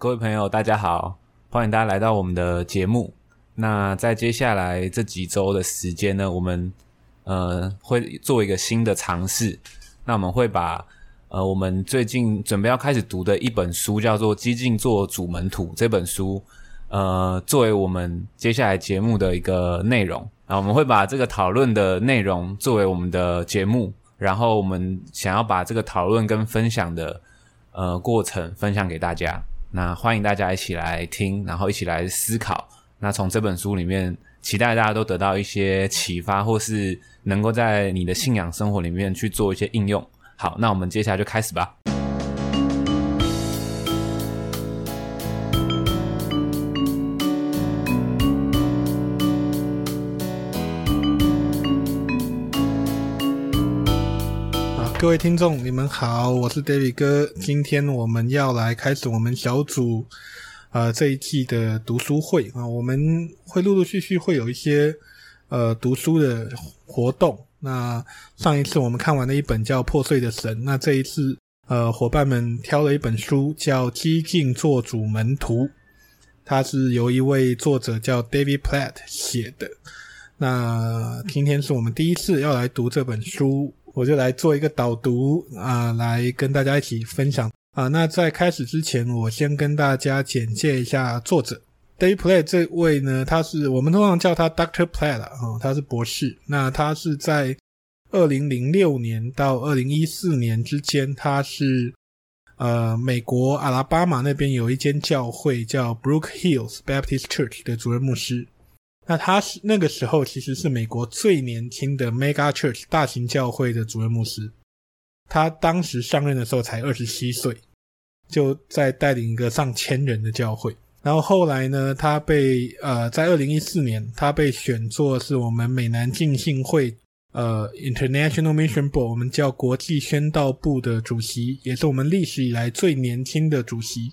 各位朋友，大家好，欢迎大家来到我们的节目。那在接下来这几周的时间呢，我们呃会做一个新的尝试。那我们会把呃我们最近准备要开始读的一本书，叫做《激进做主门徒》这本书，呃作为我们接下来节目的一个内容。啊，我们会把这个讨论的内容作为我们的节目，然后我们想要把这个讨论跟分享的呃过程分享给大家。那欢迎大家一起来听，然后一起来思考。那从这本书里面，期待大家都得到一些启发，或是能够在你的信仰生活里面去做一些应用。好，那我们接下来就开始吧。各位听众，你们好，我是 David 哥。今天我们要来开始我们小组呃这一季的读书会啊，我们会陆陆续续会有一些呃读书的活动。那上一次我们看完了一本叫《破碎的神》，那这一次呃伙伴们挑了一本书叫《激进做主门徒》，它是由一位作者叫 David Platt 写的。那今天是我们第一次要来读这本书。我就来做一个导读啊，来跟大家一起分享啊。那在开始之前，我先跟大家简介一下作者 Dave Play 这位呢，他是我们通常叫他 Doctor Platt 啊，他是博士。那他是在二零零六年到二零一四年之间，他是呃美国阿拉巴马那边有一间教会叫 Brook Hills Baptist Church 的主任牧师。那他是那个时候其实是美国最年轻的 Mega Church 大型教会的主任牧师，他当时上任的时候才二十七岁，就在带领一个上千人的教会。然后后来呢，他被呃在二零一四年，他被选作是我们美南浸信会呃 International Mission Board，我们叫国际宣道部的主席，也是我们历史以来最年轻的主席。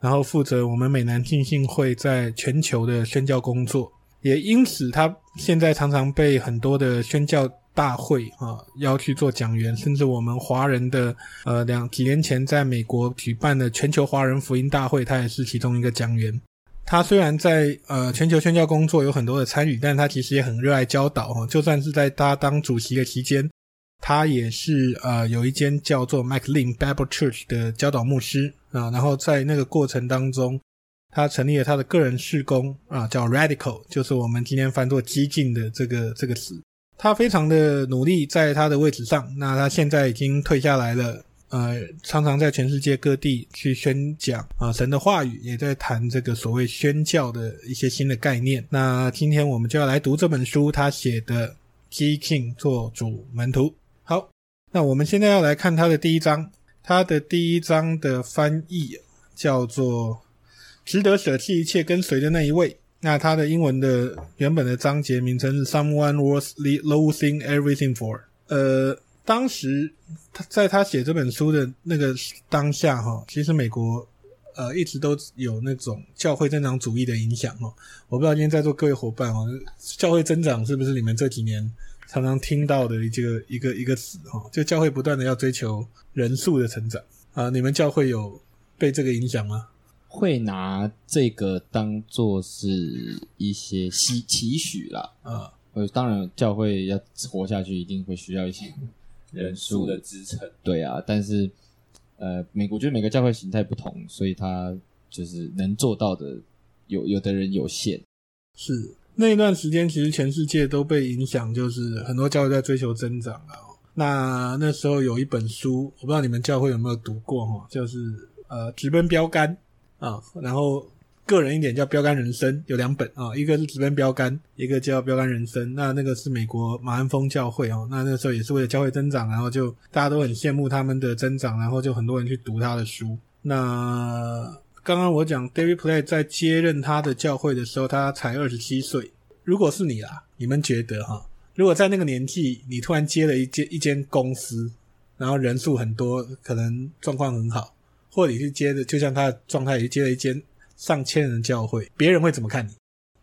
然后负责我们美南浸信会在全球的宣教工作。也因此，他现在常常被很多的宣教大会啊邀去做讲员，甚至我们华人的呃两几年前在美国举办的全球华人福音大会，他也是其中一个讲员。他虽然在呃全球宣教工作有很多的参与，但他其实也很热爱教导哈。就算是在他当主席的期间，他也是呃有一间叫做 McLean Bible Church 的教导牧师啊。然后在那个过程当中，他成立了他的个人事工啊，叫 Radical，就是我们今天翻作“激进”的这个这个词。他非常的努力在他的位置上，那他现在已经退下来了，呃，常常在全世界各地去宣讲啊神的话语，也在谈这个所谓宣教的一些新的概念。那今天我们就要来读这本书，他写的《激进做主门徒》。好，那我们现在要来看他的第一章，他的第一章的翻译叫做。值得舍弃一切跟随的那一位。那他的英文的原本的章节名称是 Someone worth losing everything for。呃，当时他在他写这本书的那个当下，哈，其实美国呃一直都有那种教会增长主义的影响，哈。我不知道今天在座各位伙伴，哈，教会增长是不是你们这几年常常听到的一个一个一个词，哈？就教会不断的要追求人数的成长啊，你们教会有被这个影响吗？会拿这个当做是一些期期许啦，啊，呃，当然教会要活下去，一定会需要一些人数的支撑，对啊，但是呃，美国觉得每个教会形态不同，所以他就是能做到的有有的人有限。是那一段时间，其实全世界都被影响，就是很多教会在追求增长啊。那那时候有一本书，我不知道你们教会有没有读过哈，就是呃，直奔标杆。啊，然后个人一点叫标杆人生有两本啊，一个是直奔标杆，一个叫标杆人生。那那个是美国马鞍峰教会哦，那那时候也是为了教会增长，然后就大家都很羡慕他们的增长，然后就很多人去读他的书。那刚刚我讲 David Platt 在接任他的教会的时候，他才二十七岁。如果是你啦，你们觉得哈？如果在那个年纪，你突然接了一间一间公司，然后人数很多，可能状况很好。或者你去接的，就像他的状态，也接了一间上千人的教会，别人会怎么看你？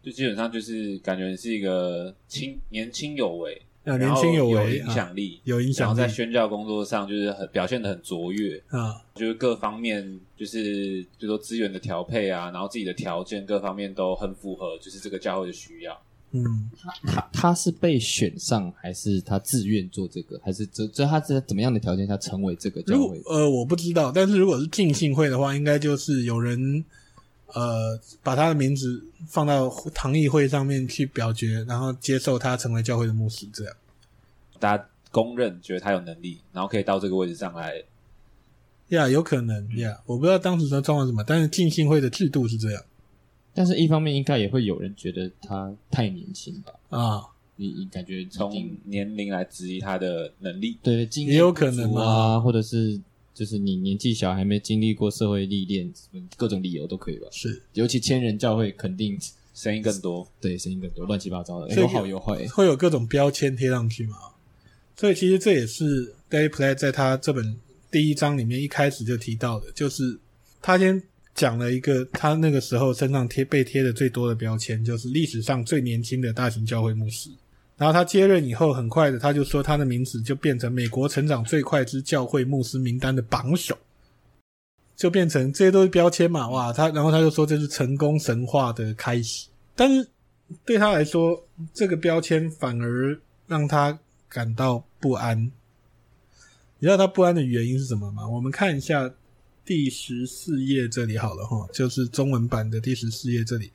就基本上就是感觉你是一个轻年轻有为，啊，年轻有为，有影响力，有影响力，然后在宣教工作上就是很表现的很卓越啊，就是各方面就是就说资源的调配啊，然后自己的条件各方面都很符合，就是这个教会的需要。嗯，他他他是被选上，还是他自愿做这个，还是这这他是怎么样的条件下成为这个教会？呃，我不知道，但是如果是浸信会的话，应该就是有人呃把他的名字放到堂议会上面去表决，然后接受他成为教会的牧师，这样大家公认觉得他有能力，然后可以到这个位置上来。呀，有可能呀，我不知道当时的状况是什么，但是浸信会的制度是这样。但是，一方面应该也会有人觉得他太年轻吧？啊，你你感觉从年龄来质疑他的能力，对，也有可能啊，或者是就是你年纪小，还没经历过社会历练，各种理由都可以吧？是，尤其千人教会肯定声音更多，对，声音更多，乱七八糟的，有好有坏，会有各种标签贴上去嘛？所以其实这也是 David Platt 在他这本第一章里面一开始就提到的，就是他先。讲了一个他那个时候身上贴被贴的最多的标签，就是历史上最年轻的大型教会牧师。然后他接任以后，很快的他就说他的名字就变成美国成长最快之教会牧师名单的榜首，就变成这些都是标签嘛，哇！他然后他就说这是成功神话的开始，但是对他来说，这个标签反而让他感到不安。你知道他不安的原因是什么吗？我们看一下。第十四页这里好了哈，就是中文版的第十四页这里，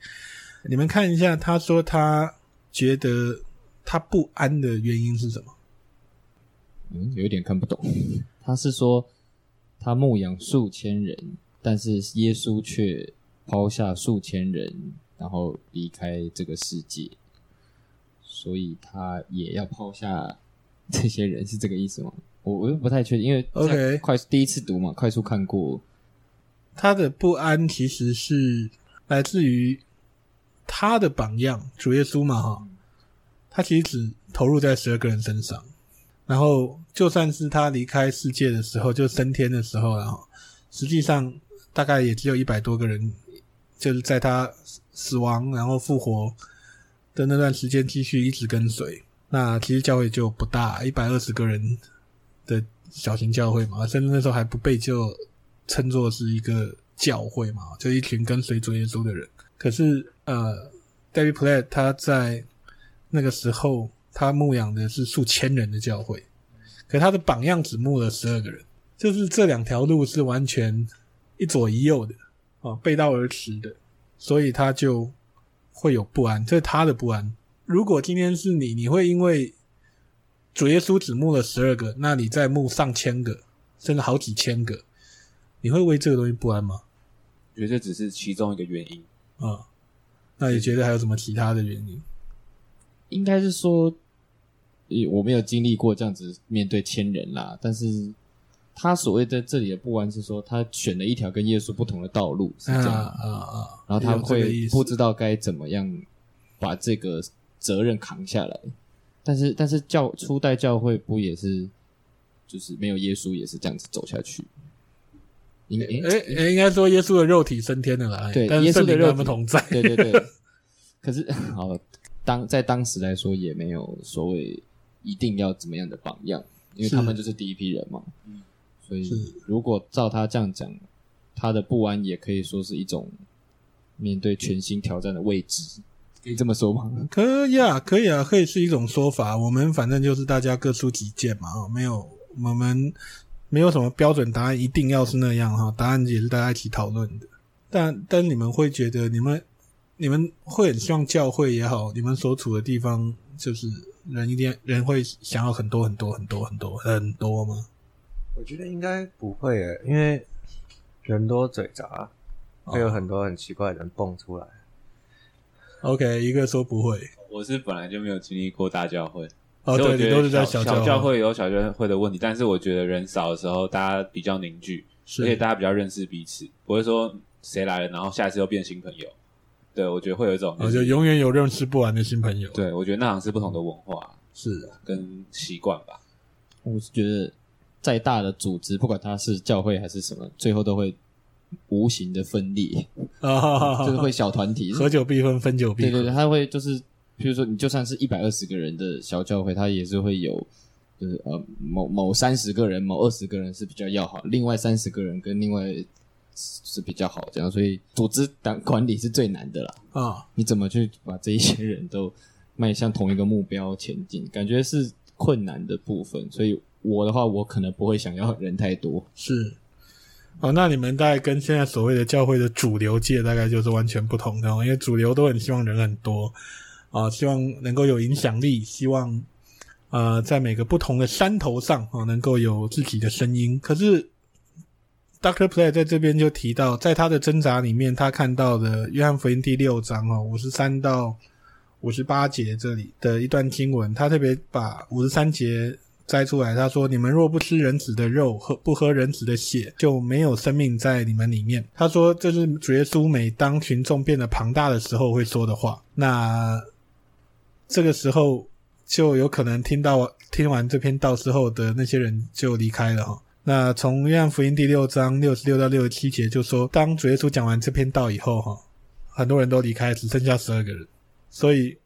你们看一下，他说他觉得他不安的原因是什么？嗯，有一点看不懂。他是说他牧养数千人，但是耶稣却抛下数千人，然后离开这个世界，所以他也要抛下这些人，是这个意思吗？我我又不太确定，因为 OK 快第一次读嘛，快速看过。他的不安其实是来自于他的榜样主耶稣嘛，哈，他其实只投入在十二个人身上，然后就算是他离开世界的时候，就升天的时候，然后实际上大概也只有一百多个人，就是在他死亡然后复活的那段时间继续一直跟随。那其实教会就不大，一百二十个人。的小型教会嘛，甚至那时候还不被就称作是一个教会嘛，就一群跟随主耶稣的人。可是呃，David Platt 他在那个时候，他牧养的是数千人的教会，可他的榜样只牧了十二个人，就是这两条路是完全一左一右的啊，背道而驰的，所以他就会有不安，这是他的不安。如果今天是你，你会因为主耶稣只牧了十二个，那你再牧上千个，甚至好几千个，你会为这个东西不安吗？我觉得这只是其中一个原因啊、嗯。那你觉得还有什么其他的原因？应该是说，我没有经历过这样子面对千人啦。但是他所谓在这里的不安是说，他选了一条跟耶稣不同的道路，是这样啊啊啊！然后他会不知道该怎么样把这个责任扛下来。但是，但是教初代教会不也是，就是没有耶稣也是这样子走下去。应该，应该说耶稣的肉体升天了啦。对，但是耶稣的肉体不同在。对对对。可是，好，当在当时来说，也没有所谓一定要怎么样的榜样，因为他们就是第一批人嘛。嗯。所以，如果照他这样讲，他的不安也可以说是一种面对全新挑战的未知。可以这么说吗？可以啊，可以啊，可以是一种说法。我们反正就是大家各抒己见嘛，没有我们没有什么标准答案，一定要是那样哈。答案也是大家一起讨论的。但但你们会觉得，你们你们会很希望教会也好，你们所处的地方就是人一定人会想要很多很多很多很多很多吗？我觉得应该不会诶，因为人多嘴杂，会有很多很奇怪的人蹦出来。OK，一个说不会，我是本来就没有经历过大教会，哦，对，你都是在小教会，小教会有小教会的问题，但是我觉得人少的时候，大家比较凝聚，而且大家比较认识彼此，不会说谁来了，然后下一次又变新朋友。对，我觉得会有一种，就永远有认识不完的新朋友。对，我觉得那好像是不同的文化，是跟习惯吧。我是觉得再大的组织，不管它是教会还是什么，最后都会。无形的分裂啊，就是会 小团体，合久必分，分久必合。对对对，他会就是，比如说你就算是一百二十个人的小教会，他也是会有，就是呃某某三十个人、某二十个人是比较要好，另外三十个人跟另外是比较好，这样，所以组织当管理是最难的啦。啊、哦，你怎么去把这一些人都迈向同一个目标前进？感觉是困难的部分。所以我的话，我可能不会想要人太多。是。哦，那你们大概跟现在所谓的教会的主流界大概就是完全不同的，因为主流都很希望人很多啊，希望能够有影响力，希望呃在每个不同的山头上啊能够有自己的声音。可是，Doctor Play 在这边就提到，在他的挣扎里面，他看到的约翰福音第六章哦五十三到五十八节这里的一段经文，他特别把五十三节。摘出来，他说：“你们若不吃人子的肉，喝不喝人子的血，就没有生命在你们里面。”他说：“这是主耶稣每当群众变得庞大的时候会说的话。那这个时候就有可能听到听完这篇道之后的那些人就离开了哈。那从约翰福音第六章六十六到六十七节就说，当主耶稣讲完这篇道以后哈，很多人都离开，只剩下十二个人。所以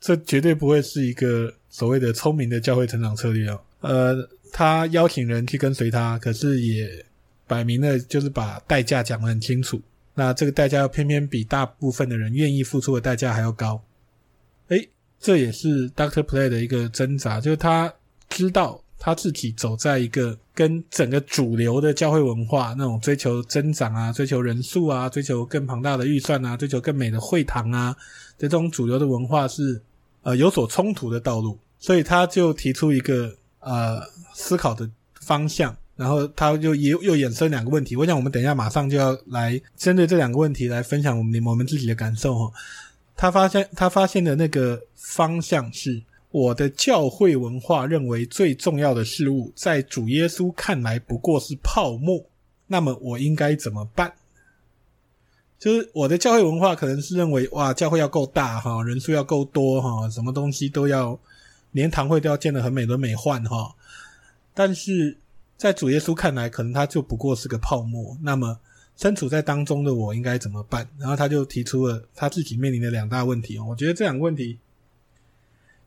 这绝对不会是一个。”所谓的聪明的教会成长策略哦，呃，他邀请人去跟随他，可是也摆明了就是把代价讲得很清楚。那这个代价偏偏比大部分的人愿意付出的代价还要高。诶，这也是 Doctor Play 的一个挣扎，就是他知道他自己走在一个跟整个主流的教会文化那种追求增长啊、追求人数啊、追求更庞大的预算啊、追求更美的会堂啊这种主流的文化是。呃，有所冲突的道路，所以他就提出一个呃思考的方向，然后他就又又衍生两个问题。我想我们等一下马上就要来针对这两个问题来分享我们我们自己的感受哈。他发现他发现的那个方向是，我的教会文化认为最重要的事物，在主耶稣看来不过是泡沫，那么我应该怎么办？就是我的教会文化可能是认为，哇，教会要够大哈，人数要够多哈，什么东西都要，连堂会都要建得很美轮美奂哈。但是在主耶稣看来，可能它就不过是个泡沫。那么身处在当中的我应该怎么办？然后他就提出了他自己面临的两大问题哦。我觉得这两个问题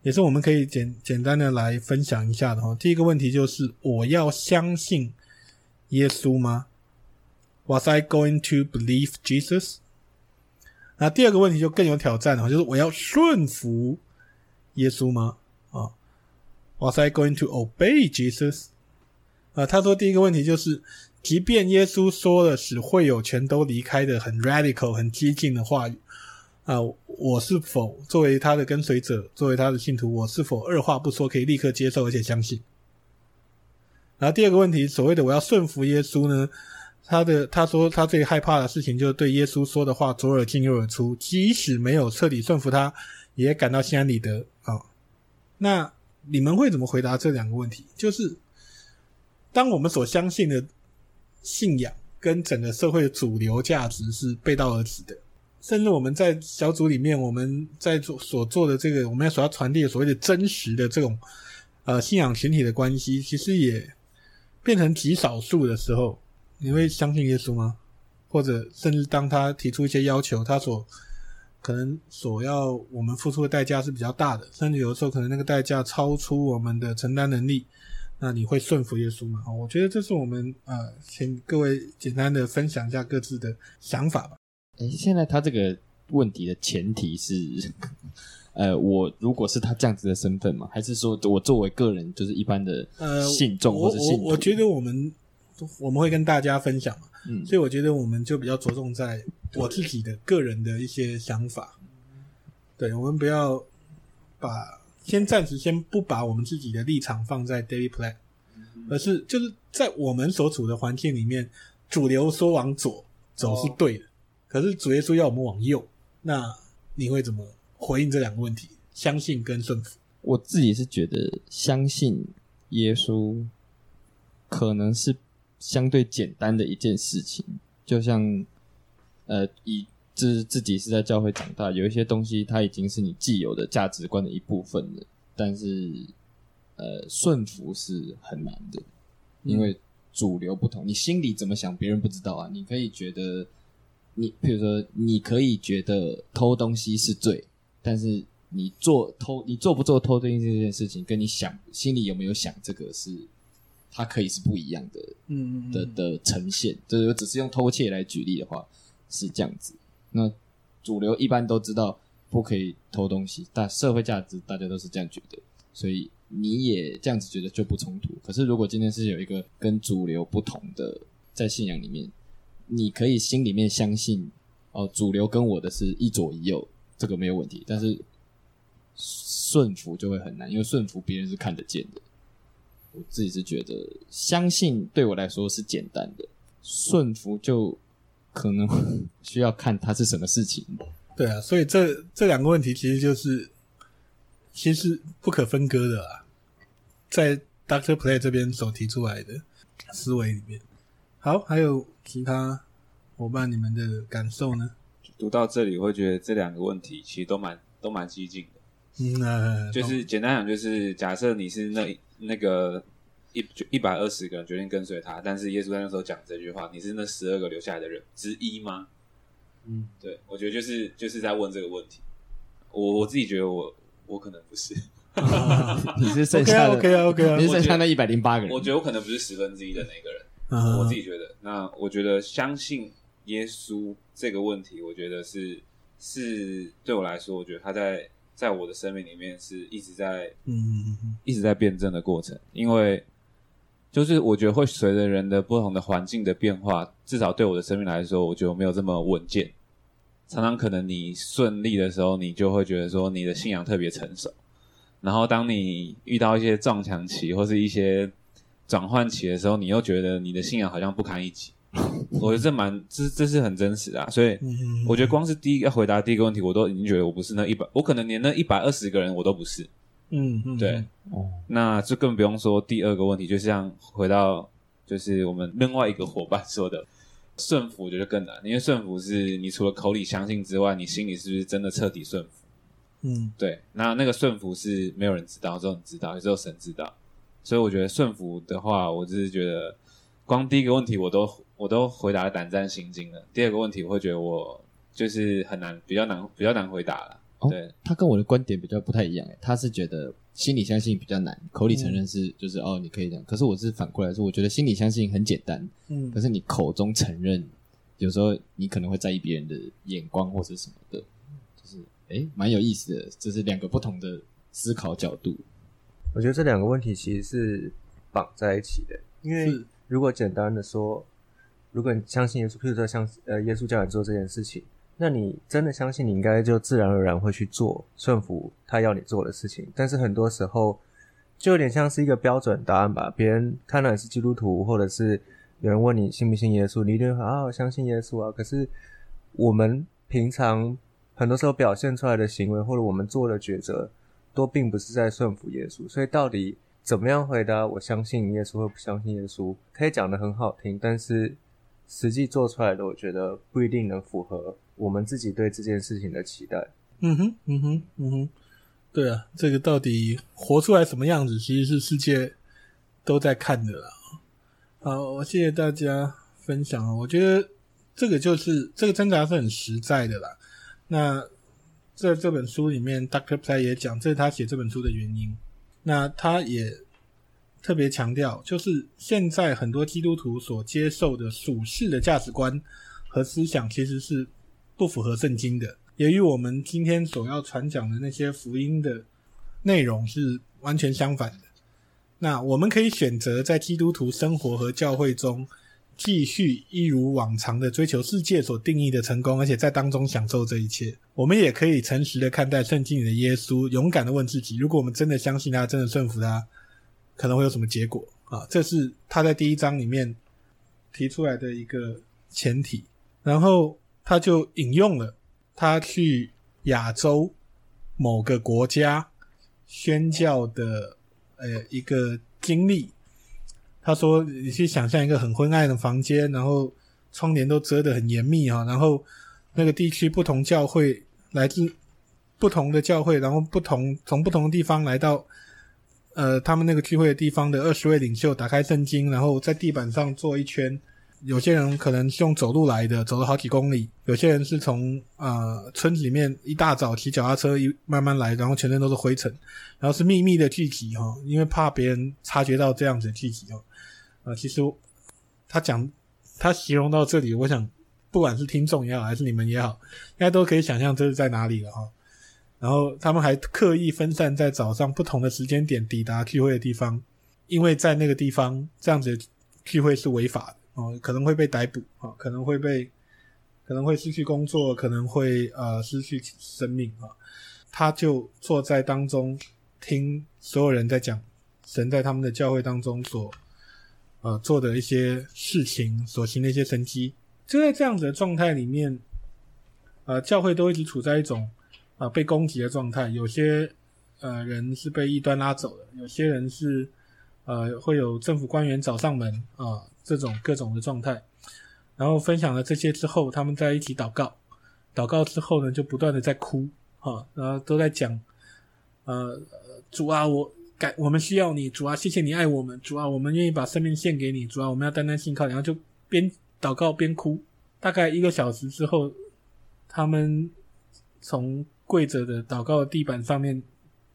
也是我们可以简简单的来分享一下的哈。第一个问题就是，我要相信耶稣吗？Was I going to believe Jesus？那第二个问题就更有挑战了，就是我要顺服耶稣吗？啊，Was I going to obey Jesus？啊，他说第一个问题就是，即便耶稣说了使会友全都离开的很 radical、很激进的话语，啊，我是否作为他的跟随者，作为他的信徒，我是否二话不说可以立刻接受而且相信？然后第二个问题，所谓的我要顺服耶稣呢？他的他说他最害怕的事情就是对耶稣说的话左耳进右耳出，即使没有彻底顺服他，也感到心安理得啊、哦。那你们会怎么回答这两个问题？就是当我们所相信的信仰跟整个社会的主流价值是背道而驰的，甚至我们在小组里面我们在做所做的这个我们要所要传递的所谓的真实的这种呃信仰群体的关系，其实也变成极少数的时候。你会相信耶稣吗？或者甚至当他提出一些要求，他所可能所要我们付出的代价是比较大的，甚至有的时候可能那个代价超出我们的承担能力，那你会顺服耶稣吗？我觉得这是我们呃，请各位简单的分享一下各自的想法吧。诶，现在他这个问题的前提是，呃，我如果是他这样子的身份嘛？还是说我作为个人就是一般的信众或者信徒？我我觉得我们。我们会跟大家分享嘛，嗯，所以我觉得我们就比较着重在我自己的个人的一些想法。对，我们不要把先暂时先不把我们自己的立场放在 daily Platt，而是就是在我们所处的环境里面，主流说往左走是对的，可是主耶稣要我们往右，那你会怎么回应这两个问题？相信跟顺服？我自己是觉得相信耶稣可能是。相对简单的一件事情，就像，呃，以自自己是在教会长大，有一些东西它已经是你既有的价值观的一部分了。但是，呃，顺服是很难的，因为主流不同，你心里怎么想，别人不知道啊。你可以觉得，你比如说，你可以觉得偷东西是罪，但是你做偷，你做不做偷东西这件事情，跟你想心里有没有想这个是，它可以是不一样的，嗯，嗯，的的呈现。就是只是用偷窃来举例的话，是这样子。那主流一般都知道不可以偷东西，但社会价值大家都是这样觉得，所以你也这样子觉得就不冲突。可是如果今天是有一个跟主流不同的，在信仰里面，你可以心里面相信哦，主流跟我的是一左一右，这个没有问题。但是顺服就会很难，因为顺服别人是看得见的。我自己是觉得，相信对我来说是简单的，顺服就可能 需要看它是什么事情。对啊，所以这这两个问题其实就是其实不可分割的啊，在 Doctor Play 这边所提出来的思维里面。好，还有其他伙伴，你们的感受呢？读到这里，我会觉得这两个问题其实都蛮都蛮激进的。嗯、呃，就是简单讲，就是假设你是那那个一一百二十个人决定跟随他，但是耶稣在那时候讲这句话，你是那十二个留下来的人之一吗？嗯，对，我觉得就是就是在问这个问题。我我自己觉得我我可能不是，你是剩下的 OK 啊 OK 啊，你是剩下那一百零八个人。我觉得我可能不是十分之一的那个人，嗯、我自己觉得。那我觉得相信耶稣这个问题，我觉得是是对我来说，我觉得他在。在我的生命里面是一直在，嗯，一直在辩证的过程，因为就是我觉得会随着人的不同的环境的变化，至少对我的生命来说，我觉得我没有这么稳健。常常可能你顺利的时候，你就会觉得说你的信仰特别成熟，然后当你遇到一些撞墙期或是一些转换期的时候，你又觉得你的信仰好像不堪一击。我觉得这蛮这这是很真实的啊，所以我觉得光是第一个要回答第一个问题，我都已经觉得我不是那一百，我可能连那一百二十个人我都不是。嗯嗯，对，哦，那就更不用说第二个问题，就像回到就是我们另外一个伙伴说的顺服，我觉得更难，因为顺服是你除了口里相信之外，你心里是不是真的彻底顺服？嗯，对，那那个顺服是没有人知道，只有你知道，也只有神知道，所以我觉得顺服的话，我只是觉得光第一个问题我都。我都回答的胆战心惊了。第二个问题，我会觉得我就是很难，比较难，比较难回答了。哦、对，他跟我的观点比较不太一样。他是觉得心里相信比较难，口里承认是、嗯、就是哦，你可以这样。可是我是反过来说，我觉得心里相信很简单。嗯，可是你口中承认，有时候你可能会在意别人的眼光或者什么的，就是诶，蛮有意思的。这是两个不同的思考角度。我觉得这两个问题其实是绑在一起的，因为如果简单的说。如果你相信耶稣，譬如说像呃耶稣叫你做这件事情，那你真的相信，你应该就自然而然会去做，顺服他要你做的事情。但是很多时候就有点像是一个标准答案吧，别人看到你是基督徒，或者是有人问你信不信耶稣，你一定会好好相信耶稣啊。可是我们平常很多时候表现出来的行为，或者我们做的抉择，都并不是在顺服耶稣。所以到底怎么样回答我相信耶稣或不相信耶稣，可以讲得很好听，但是。实际做出来的，我觉得不一定能符合我们自己对这件事情的期待。嗯哼，嗯哼，嗯哼，对啊，这个到底活出来什么样子，其实是世界都在看的啦。好，我谢谢大家分享。我觉得这个就是这个挣扎是很实在的啦。那在这本书里面，Dr. Platt 也讲，这是他写这本书的原因。那他也。特别强调，就是现在很多基督徒所接受的属世的价值观和思想，其实是不符合圣经的，也与我们今天所要传讲的那些福音的内容是完全相反的。那我们可以选择在基督徒生活和教会中继续一如往常的追求世界所定义的成功，而且在当中享受这一切。我们也可以诚实的看待圣经里的耶稣，勇敢的问自己：如果我们真的相信他，真的顺服他。可能会有什么结果啊？这是他在第一章里面提出来的一个前提，然后他就引用了他去亚洲某个国家宣教的呃一个经历。他说：“你去想象一个很昏暗的房间，然后窗帘都遮得很严密啊，然后那个地区不同教会来自不同的教会，然后不同从不同的地方来到。”呃，他们那个聚会的地方的二十位领袖打开圣经，然后在地板上坐一圈，有些人可能是用走路来的，走了好几公里；有些人是从呃村子里面一大早骑脚踏车一慢慢来，然后全身都是灰尘，然后是秘密的聚集哈，因为怕别人察觉到这样子聚集哦。啊，其实他讲他形容到这里，我想不管是听众也好，还是你们也好，应该都可以想象这是在哪里了哈。然后他们还刻意分散在早上不同的时间点抵达聚会的地方，因为在那个地方这样子聚会是违法的。哦，可能会被逮捕啊，可能会被，可能会失去工作，可能会呃失去生命啊。他就坐在当中，听所有人在讲神在他们的教会当中所呃做的一些事情，所行的一些神迹。就在这样子的状态里面，呃，教会都一直处在一种啊、被攻击的状态。有些呃人是被异端拉走的，有些人是呃会有政府官员找上门啊。这种各种的状态，然后分享了这些之后，他们在一起祷告，祷告之后呢，就不断的在哭，啊，然后都在讲，呃，主啊，我感我们需要你，主啊，谢谢你爱我们，主啊，我们愿意把生命献给你，主啊，我们要单单信靠，然后就边祷告边哭，大概一个小时之后，他们从跪着的祷告的地板上面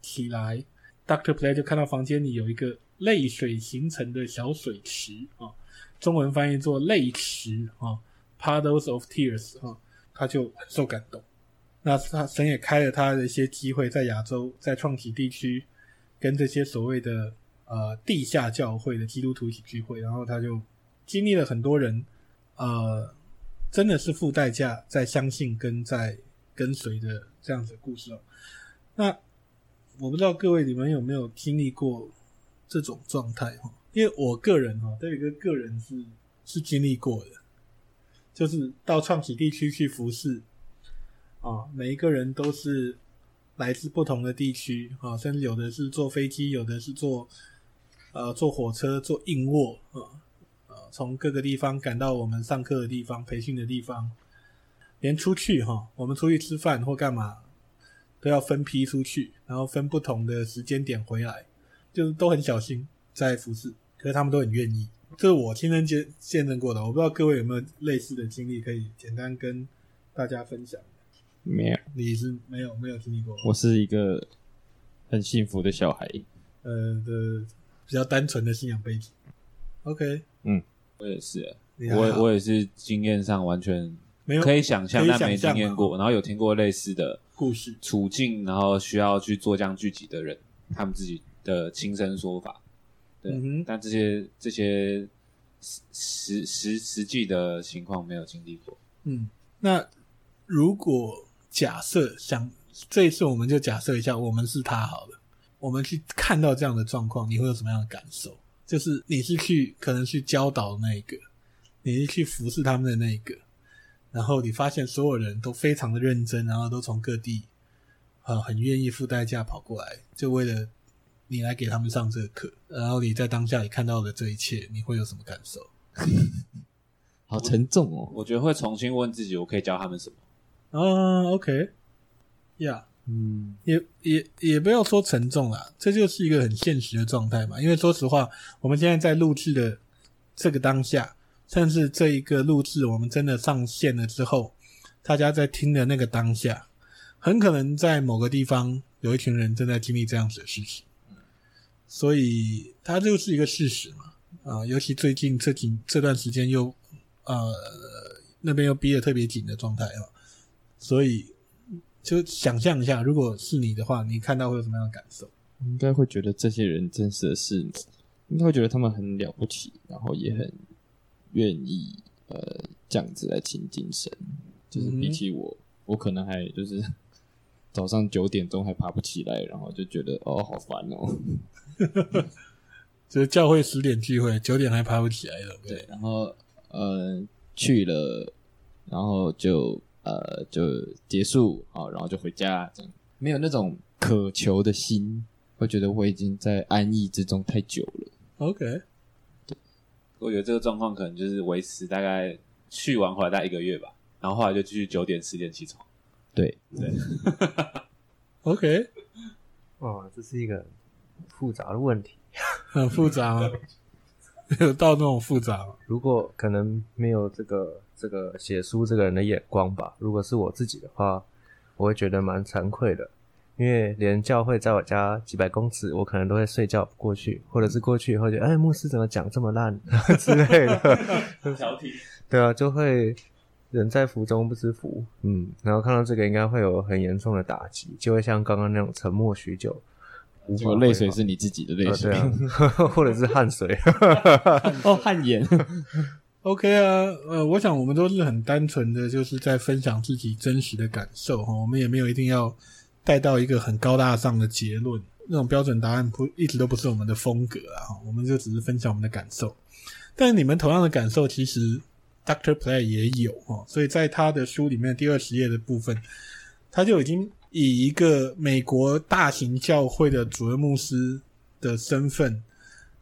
起来，Doctor Play 就看到房间里有一个泪水形成的小水池啊。中文翻译做泪池啊，puddles of tears 啊，他就很受感动。那他神也开了他的一些机会，在亚洲，在创启地区，跟这些所谓的呃地下教会的基督徒一起聚会，然后他就经历了很多人呃真的是付代价在相信跟在跟随的这样子的故事哦。那我不知道各位你们有没有经历过这种状态哈？因为我个人哈，这个个人是是经历过的，就是到创启地区去服侍啊，每一个人都是来自不同的地区啊，甚至有的是坐飞机，有的是坐呃坐火车，坐硬卧啊，呃，从各个地方赶到我们上课的地方、培训的地方，连出去哈，我们出去吃饭或干嘛都要分批出去，然后分不同的时间点回来，就是都很小心在服侍。可是他们都很愿意，这是我亲身见见证过的。我不知道各位有没有类似的经历，可以简单跟大家分享。没有，你是没有没有经历过。我是一个很幸福的小孩，呃的比较单纯的信仰背景。OK，嗯，我也是，我我也是经验上完全没有可以想象，但没经验过，然后有听过类似的故事处境，然后需要去做这样聚集的人，他们自己的亲身说法。对，嗯哼，但这些这些实实实实际的情况没有经历过。嗯，那如果假设想这一次，我们就假设一下，我们是他好了，我们去看到这样的状况，你会有什么样的感受？就是你是去可能去教导那一个，你是去服侍他们的那一个，然后你发现所有人都非常的认真，然后都从各地呃很愿意付代价跑过来，就为了。你来给他们上这个课，然后你在当下你看到的这一切，你会有什么感受？好沉重哦！我觉得会重新问自己，我可以教他们什么？啊，OK，呀，嗯，也也也不要说沉重啦，这就是一个很现实的状态嘛。因为说实话，我们现在在录制的这个当下，甚至这一个录制我们真的上线了之后，大家在听的那个当下，很可能在某个地方有一群人正在经历这样子的事情。所以它就是一个事实嘛，啊，尤其最近这几这段时间又，呃，那边又逼得特别紧的状态啊，所以就想象一下，如果是你的话，你看到会有什么样的感受？应该会觉得这些人真的是，应该会觉得他们很了不起，然后也很愿意呃这样子来亲近神，就是比起我，嗯、我可能还就是 早上九点钟还爬不起来，然后就觉得哦好烦哦。就是教会十点聚会，九点还爬不起来了。对，然后呃去了，然后就呃就结束，好，然后就回家，这样没有那种渴求的心，会觉得我已经在安逸之中太久了。OK，对，我觉得这个状况可能就是维持大概去完回来大概一个月吧，然后后来就继续九点十点起床。对对，OK，哦，这是一个。复杂的问题，很复杂吗？有到那种复杂。如果可能没有这个这个写书这个人的眼光吧，如果是我自己的话，我会觉得蛮惭愧的，因为连教会在我家几百公尺，我可能都会睡觉不过去，或者是过去以后觉得，哎，牧师怎么讲这么烂 之类的。小体。对啊，就会。人在福中不知福，嗯，然后看到这个应该会有很严重的打击，就会像刚刚那种沉默许久，无法泪水是你自己的泪水，或者是汗水，哦，汗颜。OK 啊，呃，我想我们都是很单纯的，就是在分享自己真实的感受哈，我们也没有一定要带到一个很高大上的结论，那种标准答案不一直都不是我们的风格啊，我们就只是分享我们的感受，但你们同样的感受其实。Doctor Play 也有哦，所以在他的书里面第二十页的部分，他就已经以一个美国大型教会的主任牧师的身份，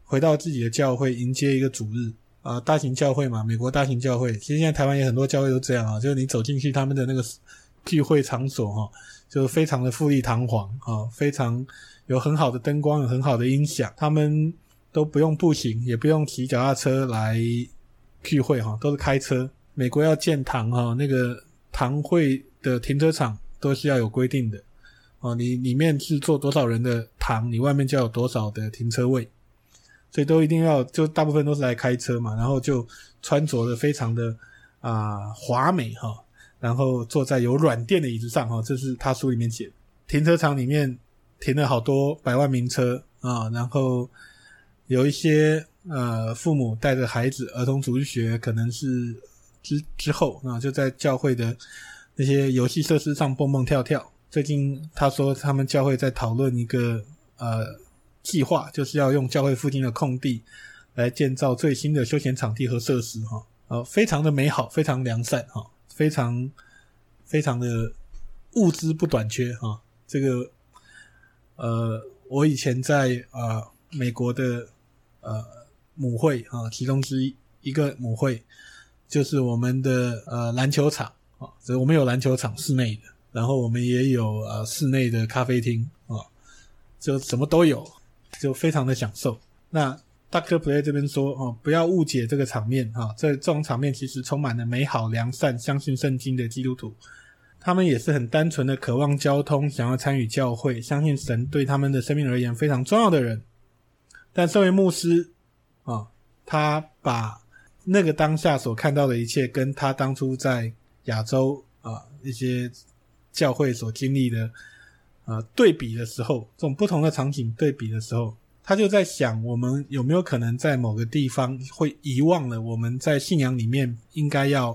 回到自己的教会迎接一个主日啊，大型教会嘛，美国大型教会，其实现在台湾也很多教会都这样啊，就是你走进去他们的那个聚会场所哈，就非常的富丽堂皇啊，非常有很好的灯光，有很好的音响，他们都不用步行，也不用骑脚踏车来。聚会哈都是开车，美国要建堂哈，那个堂会的停车场都是要有规定的哦。你里面是坐多少人的堂，你外面就要有多少的停车位，所以都一定要就大部分都是来开车嘛，然后就穿着的非常的啊华美哈，然后坐在有软垫的椅子上哈，这是他书里面写。停车场里面停了好多百万名车啊，然后有一些。呃，父母带着孩子儿童主日学，可能是之之后啊，就在教会的那些游戏设施上蹦蹦跳跳。最近他说他们教会在讨论一个呃计划，就是要用教会附近的空地来建造最新的休闲场地和设施哈，呃，非常的美好，非常良善哈，非常非常的物资不短缺哈。这个呃，我以前在啊、呃、美国的呃。母会啊，其中之一一个母会就是我们的呃篮球场啊，所以我们有篮球场室内的，然后我们也有呃室内的咖啡厅啊，就什么都有，就非常的享受。那 Dr. Platt 这边说哦，不要误解这个场面哈，这这种场面其实充满了美好、良善、相信圣经的基督徒，他们也是很单纯的渴望交通，想要参与教会，相信神对他们的生命而言非常重要的人。但身为牧师。啊、他把那个当下所看到的一切，跟他当初在亚洲啊一些教会所经历的啊对比的时候，这种不同的场景对比的时候，他就在想，我们有没有可能在某个地方会遗忘了我们在信仰里面应该要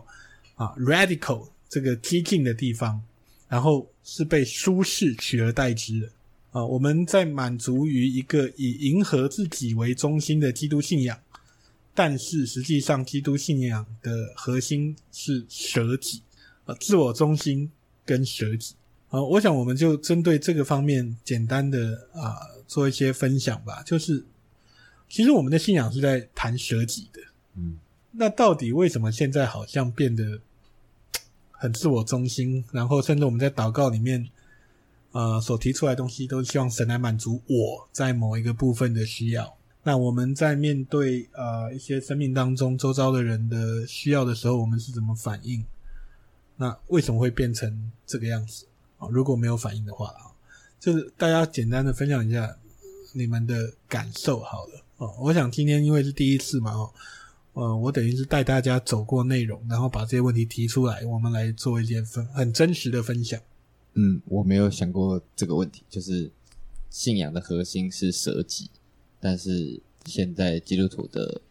啊 radical 这个激进的地方，然后是被舒适取而代之的。啊，我们在满足于一个以迎合自己为中心的基督信仰，但是实际上，基督信仰的核心是舍己，啊，自我中心跟舍己。啊，我想我们就针对这个方面简单的啊做一些分享吧。就是，其实我们的信仰是在谈舍己的，嗯，那到底为什么现在好像变得很自我中心？然后，甚至我们在祷告里面。呃，所提出来的东西都希望神来满足我在某一个部分的需要。那我们在面对呃一些生命当中周遭的人的需要的时候，我们是怎么反应？那为什么会变成这个样子啊？如果没有反应的话啊，就是大家简单的分享一下你们的感受好了哦。我想今天因为是第一次嘛哦，呃，我等于是带大家走过内容，然后把这些问题提出来，我们来做一件分很真实的分享。嗯，我没有想过这个问题，就是信仰的核心是舍己，但是现在基督徒的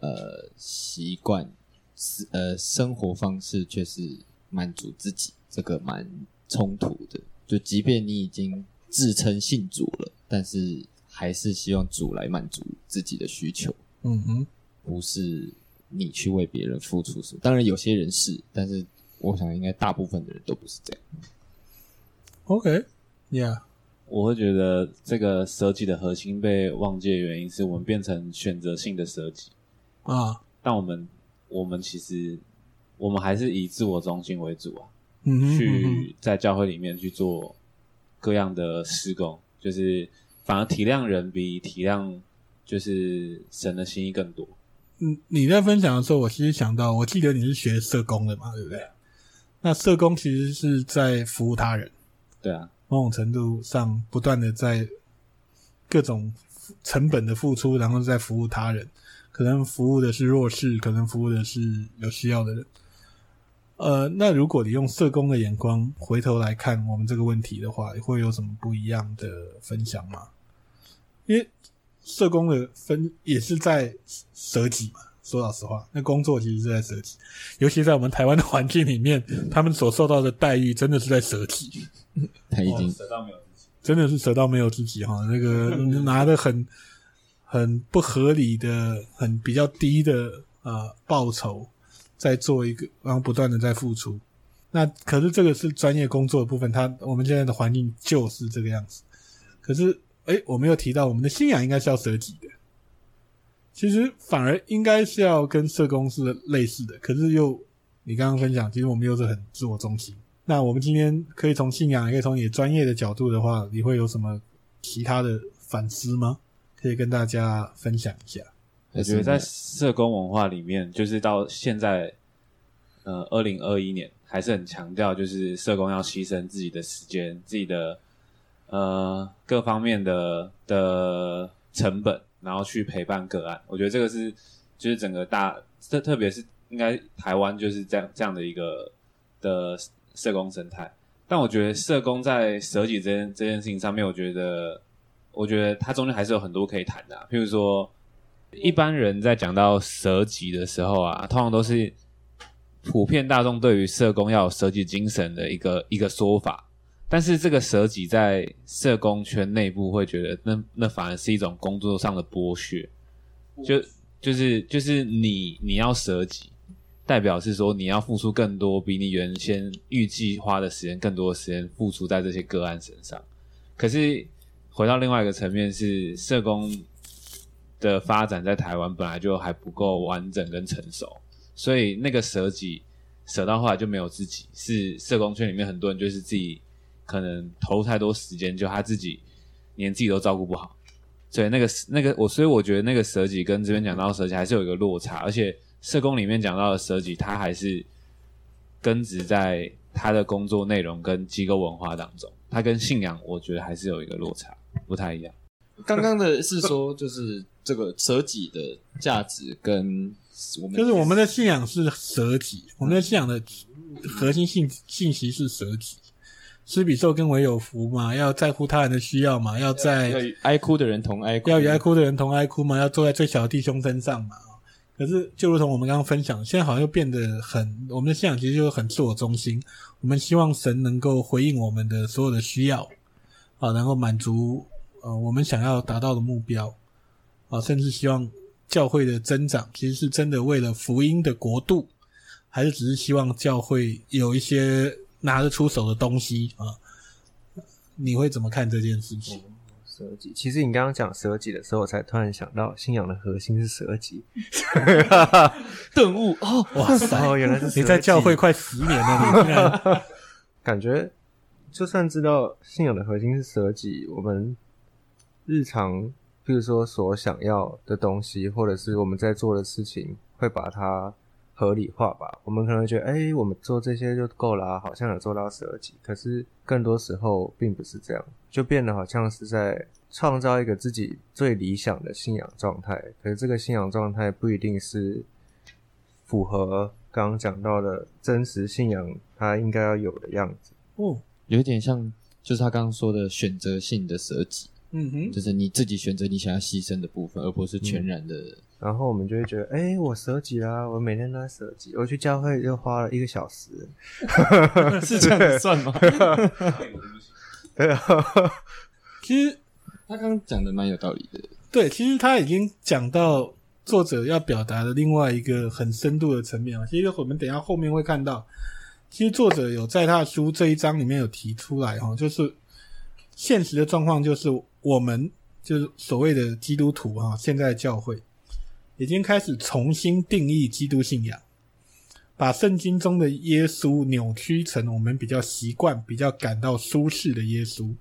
呃习惯是呃生活方式却是满足自己，这个蛮冲突的。就即便你已经自称信主了，但是还是希望主来满足自己的需求。嗯哼，不是你去为别人付出什么。当然有些人是，但是我想应该大部分的人都不是这样。OK，Yeah，、okay. 我会觉得这个舍己的核心被忘记的原因是我们变成选择性的舍己啊。但我们我们其实我们还是以自我中心为主啊。嗯哼，去在教会里面去做各样的施工，就是反而体谅人比体谅就是神的心意更多。嗯，你在分享的时候，我其实想到，我记得你是学社工的嘛，对不对？那社工其实是在服务他人，对啊，某种程度上不断的在各种成本的付出，然后在服务他人，可能服务的是弱势，可能服务的是有需要的人。呃，那如果你用社工的眼光回头来看我们这个问题的话，会有什么不一样的分享吗？因为社工的分也是在舍己嘛。说老实话，那工作其实是在舍己，尤其在我们台湾的环境里面，他们所受到的待遇真的是在舍己。他已经舍到没有自己，真的是舍到没有自己哈。那个 拿的很很不合理的、很比较低的呃报酬。在做一个，然后不断的在付出，那可是这个是专业工作的部分，他我们现在的环境就是这个样子。可是，诶，我们又提到我们的信仰应该是要舍己的，其实反而应该是要跟社工是类似的。可是又，你刚刚分享，其实我们又是很自我中心。那我们今天可以从信仰，也可以从你专业的角度的话，你会有什么其他的反思吗？可以跟大家分享一下。我觉得在社工文化里面，就是到现在，呃，二零二一年还是很强调，就是社工要牺牲自己的时间、自己的呃各方面的的成本，然后去陪伴个案。我觉得这个是就是整个大，特特别是应该台湾就是这样这样的一个的社工生态。但我觉得社工在舍己这件这件事情上面，我觉得我觉得它中间还是有很多可以谈的啊，譬如说。一般人在讲到舍己的时候啊，通常都是普遍大众对于社工要有舍己精神的一个一个说法。但是这个舍己在社工圈内部会觉得那，那那反而是一种工作上的剥削。就就是就是你你要舍己，代表是说你要付出更多，比你原先预计花的时间更多的时间付出在这些个案身上。可是回到另外一个层面是社工。的发展在台湾本来就还不够完整跟成熟，所以那个舍己舍到后来就没有自己，是社工圈里面很多人就是自己可能投入太多时间，就他自己连自己都照顾不好，所以那个那个我所以我觉得那个舍己跟这边讲到舍己还是有一个落差，而且社工里面讲到的舍己，他还是根植在他的工作内容跟机构文化当中，他跟信仰我觉得还是有一个落差，不太一样。刚刚的是说就是。这个舍己的价值跟我们就是我们的信仰是舍己，我们的信仰的核心信信息是舍己，施比受更为有福嘛，要在乎他人的需要嘛，要在要与哀哭的人同哀哭，要与哀哭的人同哀哭嘛，要坐在最小的弟兄身上嘛。可是就如同我们刚刚分享，现在好像又变得很，我们的信仰其实就是很自我中心，我们希望神能够回应我们的所有的需要啊，然后满足呃我们想要达到的目标。啊，甚至希望教会的增长，其实是真的为了福音的国度，还是只是希望教会有一些拿得出手的东西啊？你会怎么看这件事情？舍己，其实你刚刚讲舍己的时候，我才突然想到，信仰的核心是舍己。顿悟哦，哇塞！哦，原来是你在教会快十年了，你竟然 感觉，就算知道信仰的核心是舍己，我们日常。譬如说，所想要的东西，或者是我们在做的事情，会把它合理化吧。我们可能觉得，哎、我们做这些就够了，好像有做到舍己。可是更多时候并不是这样，就变得好像是在创造一个自己最理想的信仰状态。可是这个信仰状态不一定是符合刚刚讲到的真实信仰它应该要有的样子。哦，有点像，就是他刚刚说的选择性的舍己。嗯哼，就是你自己选择你想要牺牲的部分，而不是全然的。嗯、然后我们就会觉得，哎、欸，我舍己啦，我每天都在舍己。我去教会又花了一个小时，是这样算吗？对啊，其实他刚刚讲的蛮有道理的。对，其实他已经讲到作者要表达的另外一个很深度的层面了。其实我们等一下后面会看到，其实作者有在他的书这一章里面有提出来哈，就是。现实的状况就是，我们就是所谓的基督徒啊，现在的教会已经开始重新定义基督信仰，把圣经中的耶稣扭曲成我们比较习惯、比较感到舒适的耶稣。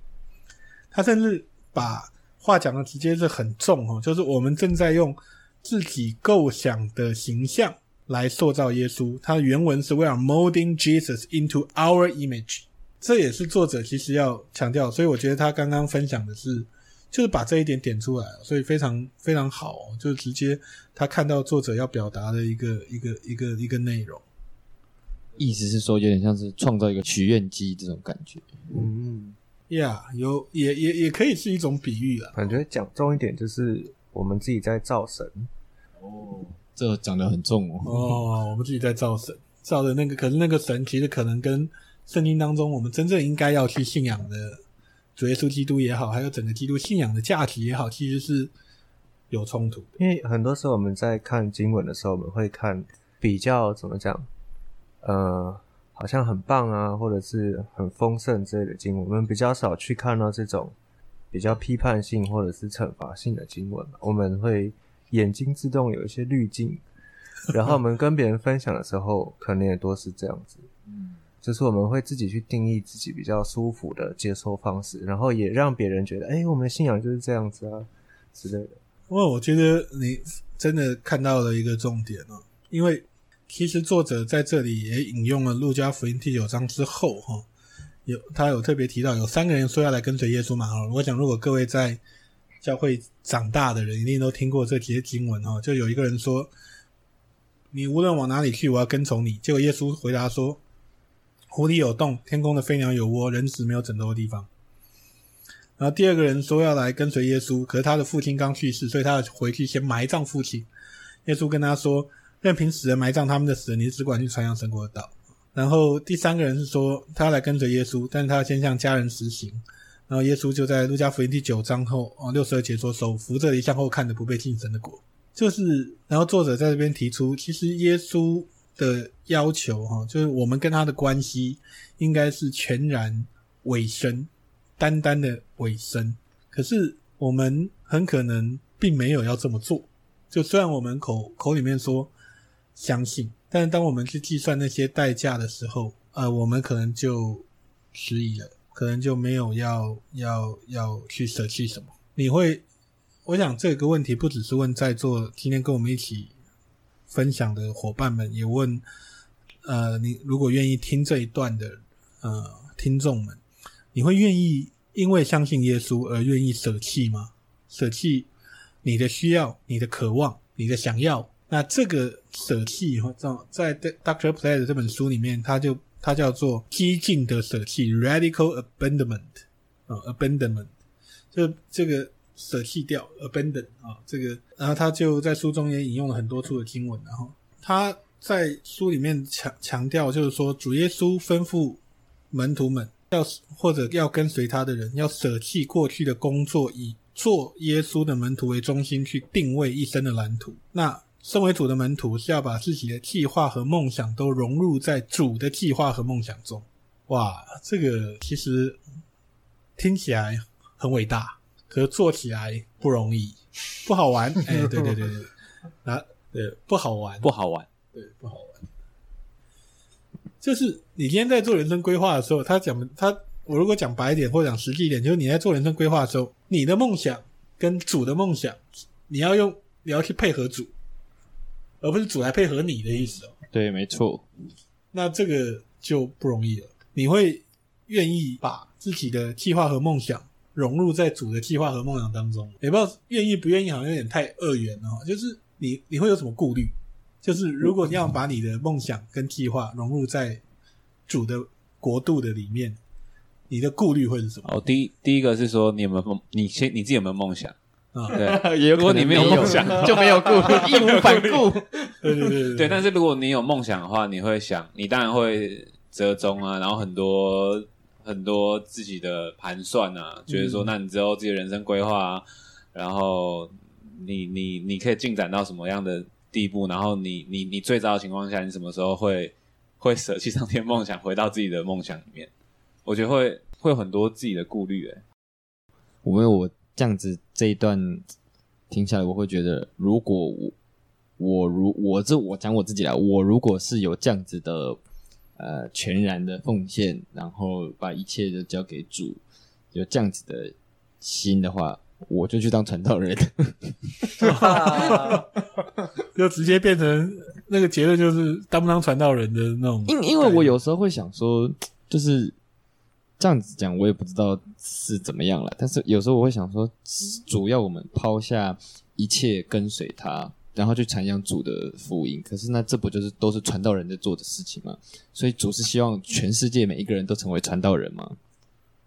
他甚至把话讲的直接是很重哦，就是我们正在用自己构想的形象来塑造耶稣。他的原文是 “We are molding Jesus into our image”，这也是作者其实要强调。所以我觉得他刚刚分享的是，就是把这一点点出来，所以非常非常好，就是直接他看到作者要表达的一个一个一个一个内容。意思是说，有点像是创造一个许愿机这种感觉。嗯，呀、yeah，有也也也可以是一种比喻啦。感觉讲重一点，就是我们自己在造神。哦，这讲得很重哦。哦，我们自己在造神，造的那个，可是那个神其实可能跟圣经当中我们真正应该要去信仰的主耶稣基督也好，还有整个基督信仰的价值也好，其实是有冲突。因为很多时候我们在看经文的时候，我们会看比较怎么讲。呃，好像很棒啊，或者是很丰盛之类的经文，我们比较少去看到这种比较批判性或者是惩罚性的经文。我们会眼睛自动有一些滤镜，然后我们跟别人分享的时候，可能也多是这样子。就是我们会自己去定义自己比较舒服的接收方式，然后也让别人觉得，哎，我们的信仰就是这样子啊之类的。因为我觉得你真的看到了一个重点哦，因为。其实作者在这里也引用了路加福音第九章之后，哈，有他有特别提到有三个人说要来跟随耶稣嘛哈。我想如果各位在教会长大的人，一定都听过这节经文哈。就有一个人说：“你无论往哪里去，我要跟从你。”结果耶稣回答说：“湖里有洞，天空的飞鸟有窝，人子没有枕头的地方。”然后第二个人说要来跟随耶稣，可是他的父亲刚去世，所以他要回去先埋葬父亲。耶稣跟他说。任凭死人埋葬他们的死人，你只管去传扬神国的道。然后第三个人是说，他要来跟随耶稣，但他要先向家人实行。然后耶稣就在路加福音第九章后哦六十二节说：“手扶着离向后看的，不被进神的国。”就是，然后作者在这边提出，其实耶稣的要求哈，就是我们跟他的关系应该是全然尾声，单单的尾声。可是我们很可能并没有要这么做。就虽然我们口口里面说。相信，但是当我们去计算那些代价的时候，呃，我们可能就迟疑了，可能就没有要要要去舍弃什么。你会，我想这个问题不只是问在座今天跟我们一起分享的伙伴们，也问，呃，你如果愿意听这一段的呃听众们，你会愿意因为相信耶稣而愿意舍弃吗？舍弃你的需要、你的渴望、你的想要。那这个舍弃，在在 Doctor Play 的这本书里面，它就它叫做激进的舍弃 （radical abandonment） 啊，abandonment，就这个舍弃掉 abandon 啊，这个，然后他就在书中也引用了很多处的经文，然后他在书里面强强调，就是说主耶稣吩咐门徒们要或者要跟随他的人要舍弃过去的工作，以做耶稣的门徒为中心去定位一生的蓝图。那身为主的门徒，是要把自己的计划和梦想都融入在主的计划和梦想中。哇，这个其实听起来很伟大，可是做起来不容易，不好玩。哎，对对对对，啊，对，不好玩，不好玩，对，不好玩。就是你今天在做人生规划的时候，他讲他，我如果讲白一点或者讲实际一点，就是你在做人生规划的时候，你的梦想跟主的梦想，你要用，你要去配合主。而不是主来配合你的意思哦。对，没错。那这个就不容易了。你会愿意把自己的计划和梦想融入在主的计划和梦想当中？也不知道愿意不愿意，好像有点太二元了。就是你，你会有什么顾虑？就是如果你要把你的梦想跟计划融入在主的国度的里面，你的顾虑会是什么？哦，第一，第一个是说，你有没有梦？你先你自己有没有梦想？啊对，也如果你没有梦想，就没有顾虑，义无反顾。对对对对，但是如果你有梦想的话，你会想，你当然会折中啊，然后很多很多自己的盘算啊，觉得说，那你之后自己的人生规划啊，然后你你你可以进展到什么样的地步，然后你你你最糟的情况下，你什么时候会会舍弃上天梦想，回到自己的梦想里面？我觉得会会有很多自己的顾虑。哎，我没有我。这样子这一段听下来，我会觉得，如果我我如我这我讲我自己来，我如果是有这样子的呃全然的奉献，然后把一切都交给主，有这样子的心的话，我就去当传道人，就直接变成那个结论，就是当不当传道人的那种。因因为我有时候会想说，就是这样子讲，我也不知道是怎么样了。但是有时候我会想说，主要我们抛下一切跟随他，然后去传扬主的福音。可是那这不就是都是传道人在做的事情吗？所以主是希望全世界每一个人都成为传道人吗？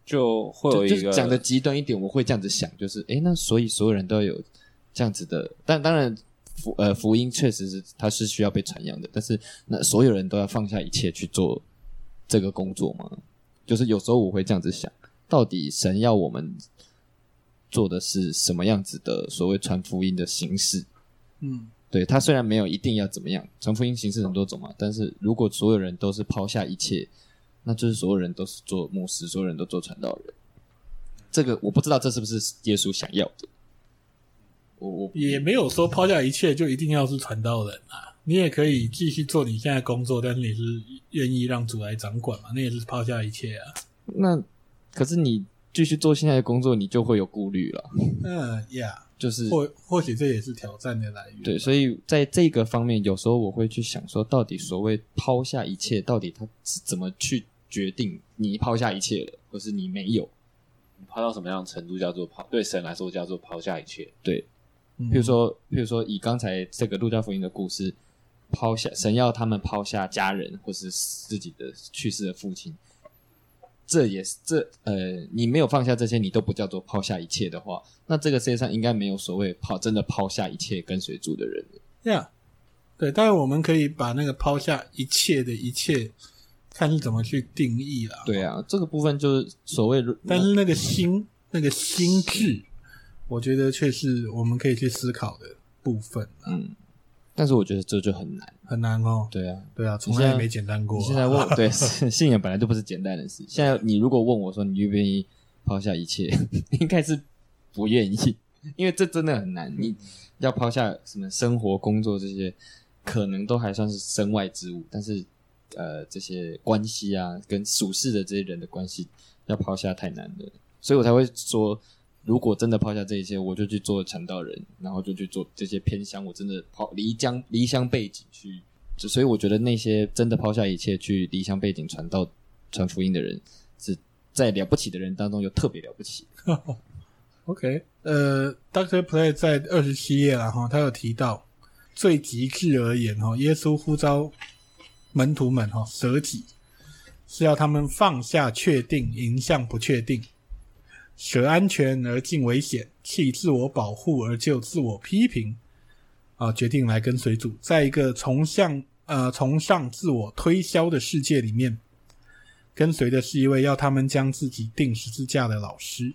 就会有一个讲的极端一点，我会这样子想，就是诶，那所以所有人都要有这样子的，但当然福呃福音确实是它是需要被传扬的，但是那所有人都要放下一切去做这个工作吗？就是有时候我会这样子想，到底神要我们做的是什么样子的所谓传福音的形式？嗯，对，他虽然没有一定要怎么样，传福音形式很多种嘛，但是如果所有人都是抛下一切。那就是所有人都是做牧师，所有人都做传道人。这个我不知道，这是不是耶稣想要的？我我也没有说抛下一切就一定要是传道人啊。你也可以继续做你现在工作，但是你是愿意让主来掌管嘛？那也是抛下一切啊。那可是你继续做现在的工作，你就会有顾虑了。嗯呀，就是或或许这也是挑战的来源。对，所以在这个方面，有时候我会去想说，到底所谓抛下一切，到底他是怎么去？决定你抛下一切了，或是你没有，你抛到什么样的程度叫做抛？对神来说叫做抛下一切。对，譬如说，譬如说，以刚才这个路加福音的故事，抛下神要他们抛下家人，或是自己的去世的父亲，这也是这呃，你没有放下这些，你都不叫做抛下一切的话，那这个世界上应该没有所谓抛真的抛下一切跟随主的人。对啊，对，当然我们可以把那个抛下一切的一切。看你怎么去定义了。对啊，这个部分就是所谓，但是那个心，那个心智，我觉得却是我们可以去思考的部分。嗯，但是我觉得这就很难，很难哦。对啊，对啊，从来没简单过。你现在问，对，信仰本来就不是简单的事。现在你如果问我说，你愿不愿意抛下一切，应该是不愿意，因为这真的很难。你要抛下什么生活、工作这些，可能都还算是身外之物，但是。呃，这些关系啊，跟属世的这些人的关系，要抛下太难了，所以我才会说，如果真的抛下这一切，我就去做传道人，然后就去做这些偏乡，我真的抛离乡离乡背井去，所以我觉得那些真的抛下一切去离乡背井传道、传福音的人，是在了不起的人当中又特别了不起。OK，呃，Dr. Play 在二十七页了哈，他有提到最极致而言哈，耶稣呼召。门徒们哈舍己，是要他们放下确定，迎向不确定；舍安全而进危险，弃自我保护而就自我批评。啊，决定来跟随主，在一个崇向呃崇尚自我推销的世界里面，跟随的是一位要他们将自己钉十字架的老师。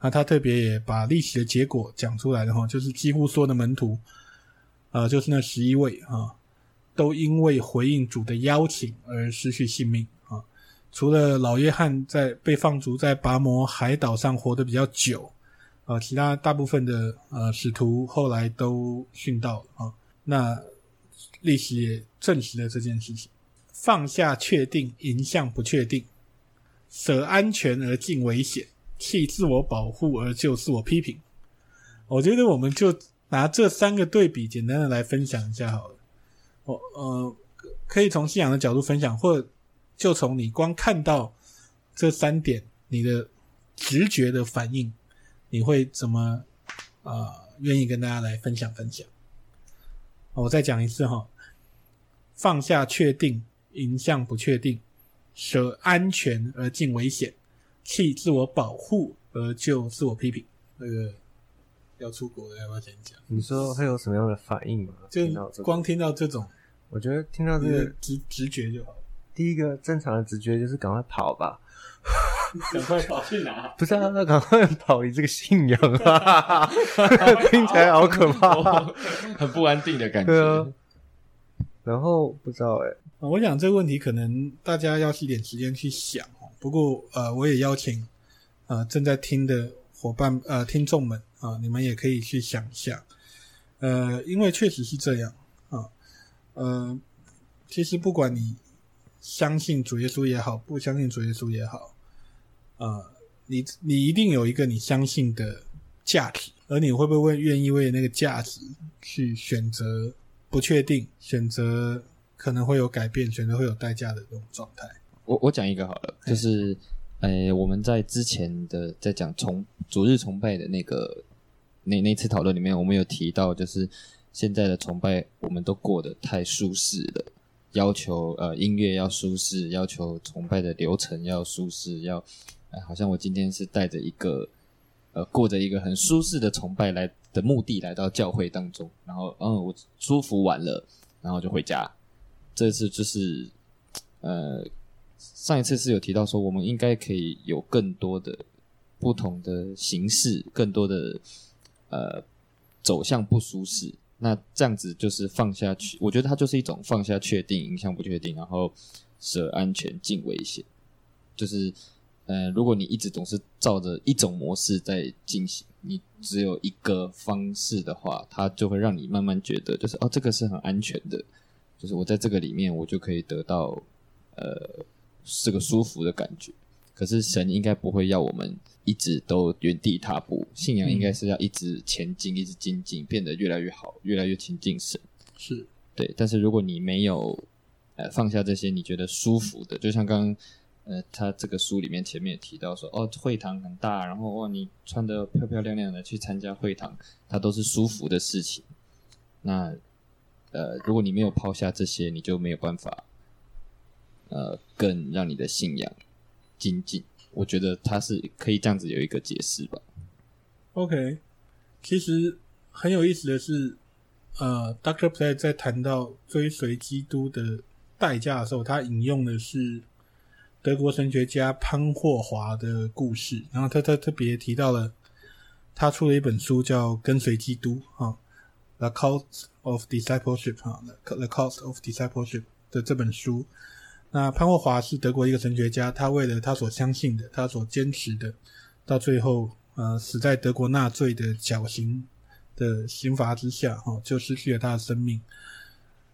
那他特别也把历史的结果讲出来的哈，就是几乎所有的门徒，呃，就是那十一位啊。都因为回应主的邀请而失去性命！除了老约翰在被放逐在拔摩海岛上活得比较久啊，其他大部分的呃使徒后来都殉道了啊。那历史也证实了这件事情：放下确定，迎向不确定；舍安全而进危险，弃自我保护而就自我批评。我觉得我们就拿这三个对比，简单的来分享一下好了。我，呃，可以从信仰的角度分享，或就从你光看到这三点，你的直觉的反应，你会怎么啊？愿意跟大家来分享分享。我再讲一次哈，放下确定，迎向不确定；舍安全而进危险，弃自我保护而就自我批评。那个。要出国的要不要先讲？你说会有什么样的反应吗？就光听到这种，我觉得听到这个直直觉就好。第一个正常的直觉就是赶快跑吧，赶快跑去哪？不是啊，赶快跑离这个信仰啊！听起来好可怕，很不安定的感觉。啊。然后不知道哎、欸，我想这个问题可能大家要一点时间去想哦。不过呃，我也邀请呃正在听的伙伴呃听众们。啊，你们也可以去想一下，呃，因为确实是这样啊，呃，其实不管你相信主耶稣也好，不相信主耶稣也好，呃，你你一定有一个你相信的价值，而你会不会愿意为那个价值去选择不确定，选择可能会有改变，选择会有代价的这种状态？我我讲一个好了，就是，呃，我们在之前的在讲崇主日崇拜的那个那那次讨论里面，我们有提到，就是现在的崇拜我们都过得太舒适了。要求呃音乐要舒适，要求崇拜的流程要舒适，要哎，好像我今天是带着一个呃过着一个很舒适的崇拜来的目的来到教会当中，然后嗯我舒服完了，然后就回家。这次就是呃上一次是有提到说，我们应该可以有更多的不同的形式，更多的呃走向不舒适。那这样子就是放下去，我觉得它就是一种放下确定，迎向不确定，然后舍安全进危险。就是，呃，如果你一直总是照着一种模式在进行，你只有一个方式的话，它就会让你慢慢觉得，就是哦，这个是很安全的，就是我在这个里面，我就可以得到，呃，这个舒服的感觉。可是神应该不会要我们一直都原地踏步，信仰应该是要一直前进，一直精进，变得越来越好，越来越亲近神。是对。但是如果你没有呃放下这些你觉得舒服的，就像刚刚呃他这个书里面前面也提到说，哦，会堂很大，然后哦你穿的漂漂亮亮的去参加会堂，它都是舒服的事情。那呃如果你没有抛下这些，你就没有办法呃更让你的信仰。精进，我觉得他是可以这样子有一个解释吧。OK，其实很有意思的是，呃，Dr. Platt 在谈到追随基督的代价的时候，他引用的是德国神学家潘霍华的故事，然后他他特别提到了他出了一本书叫《跟随基督》啊，《The Cost of Discipleship》啊，《The Cost of Discipleship》的这本书。那潘霍华是德国一个神学家，他为了他所相信的，他所坚持的，到最后，呃，死在德国纳粹的绞刑的刑罚之下，哈、哦，就失去了他的生命。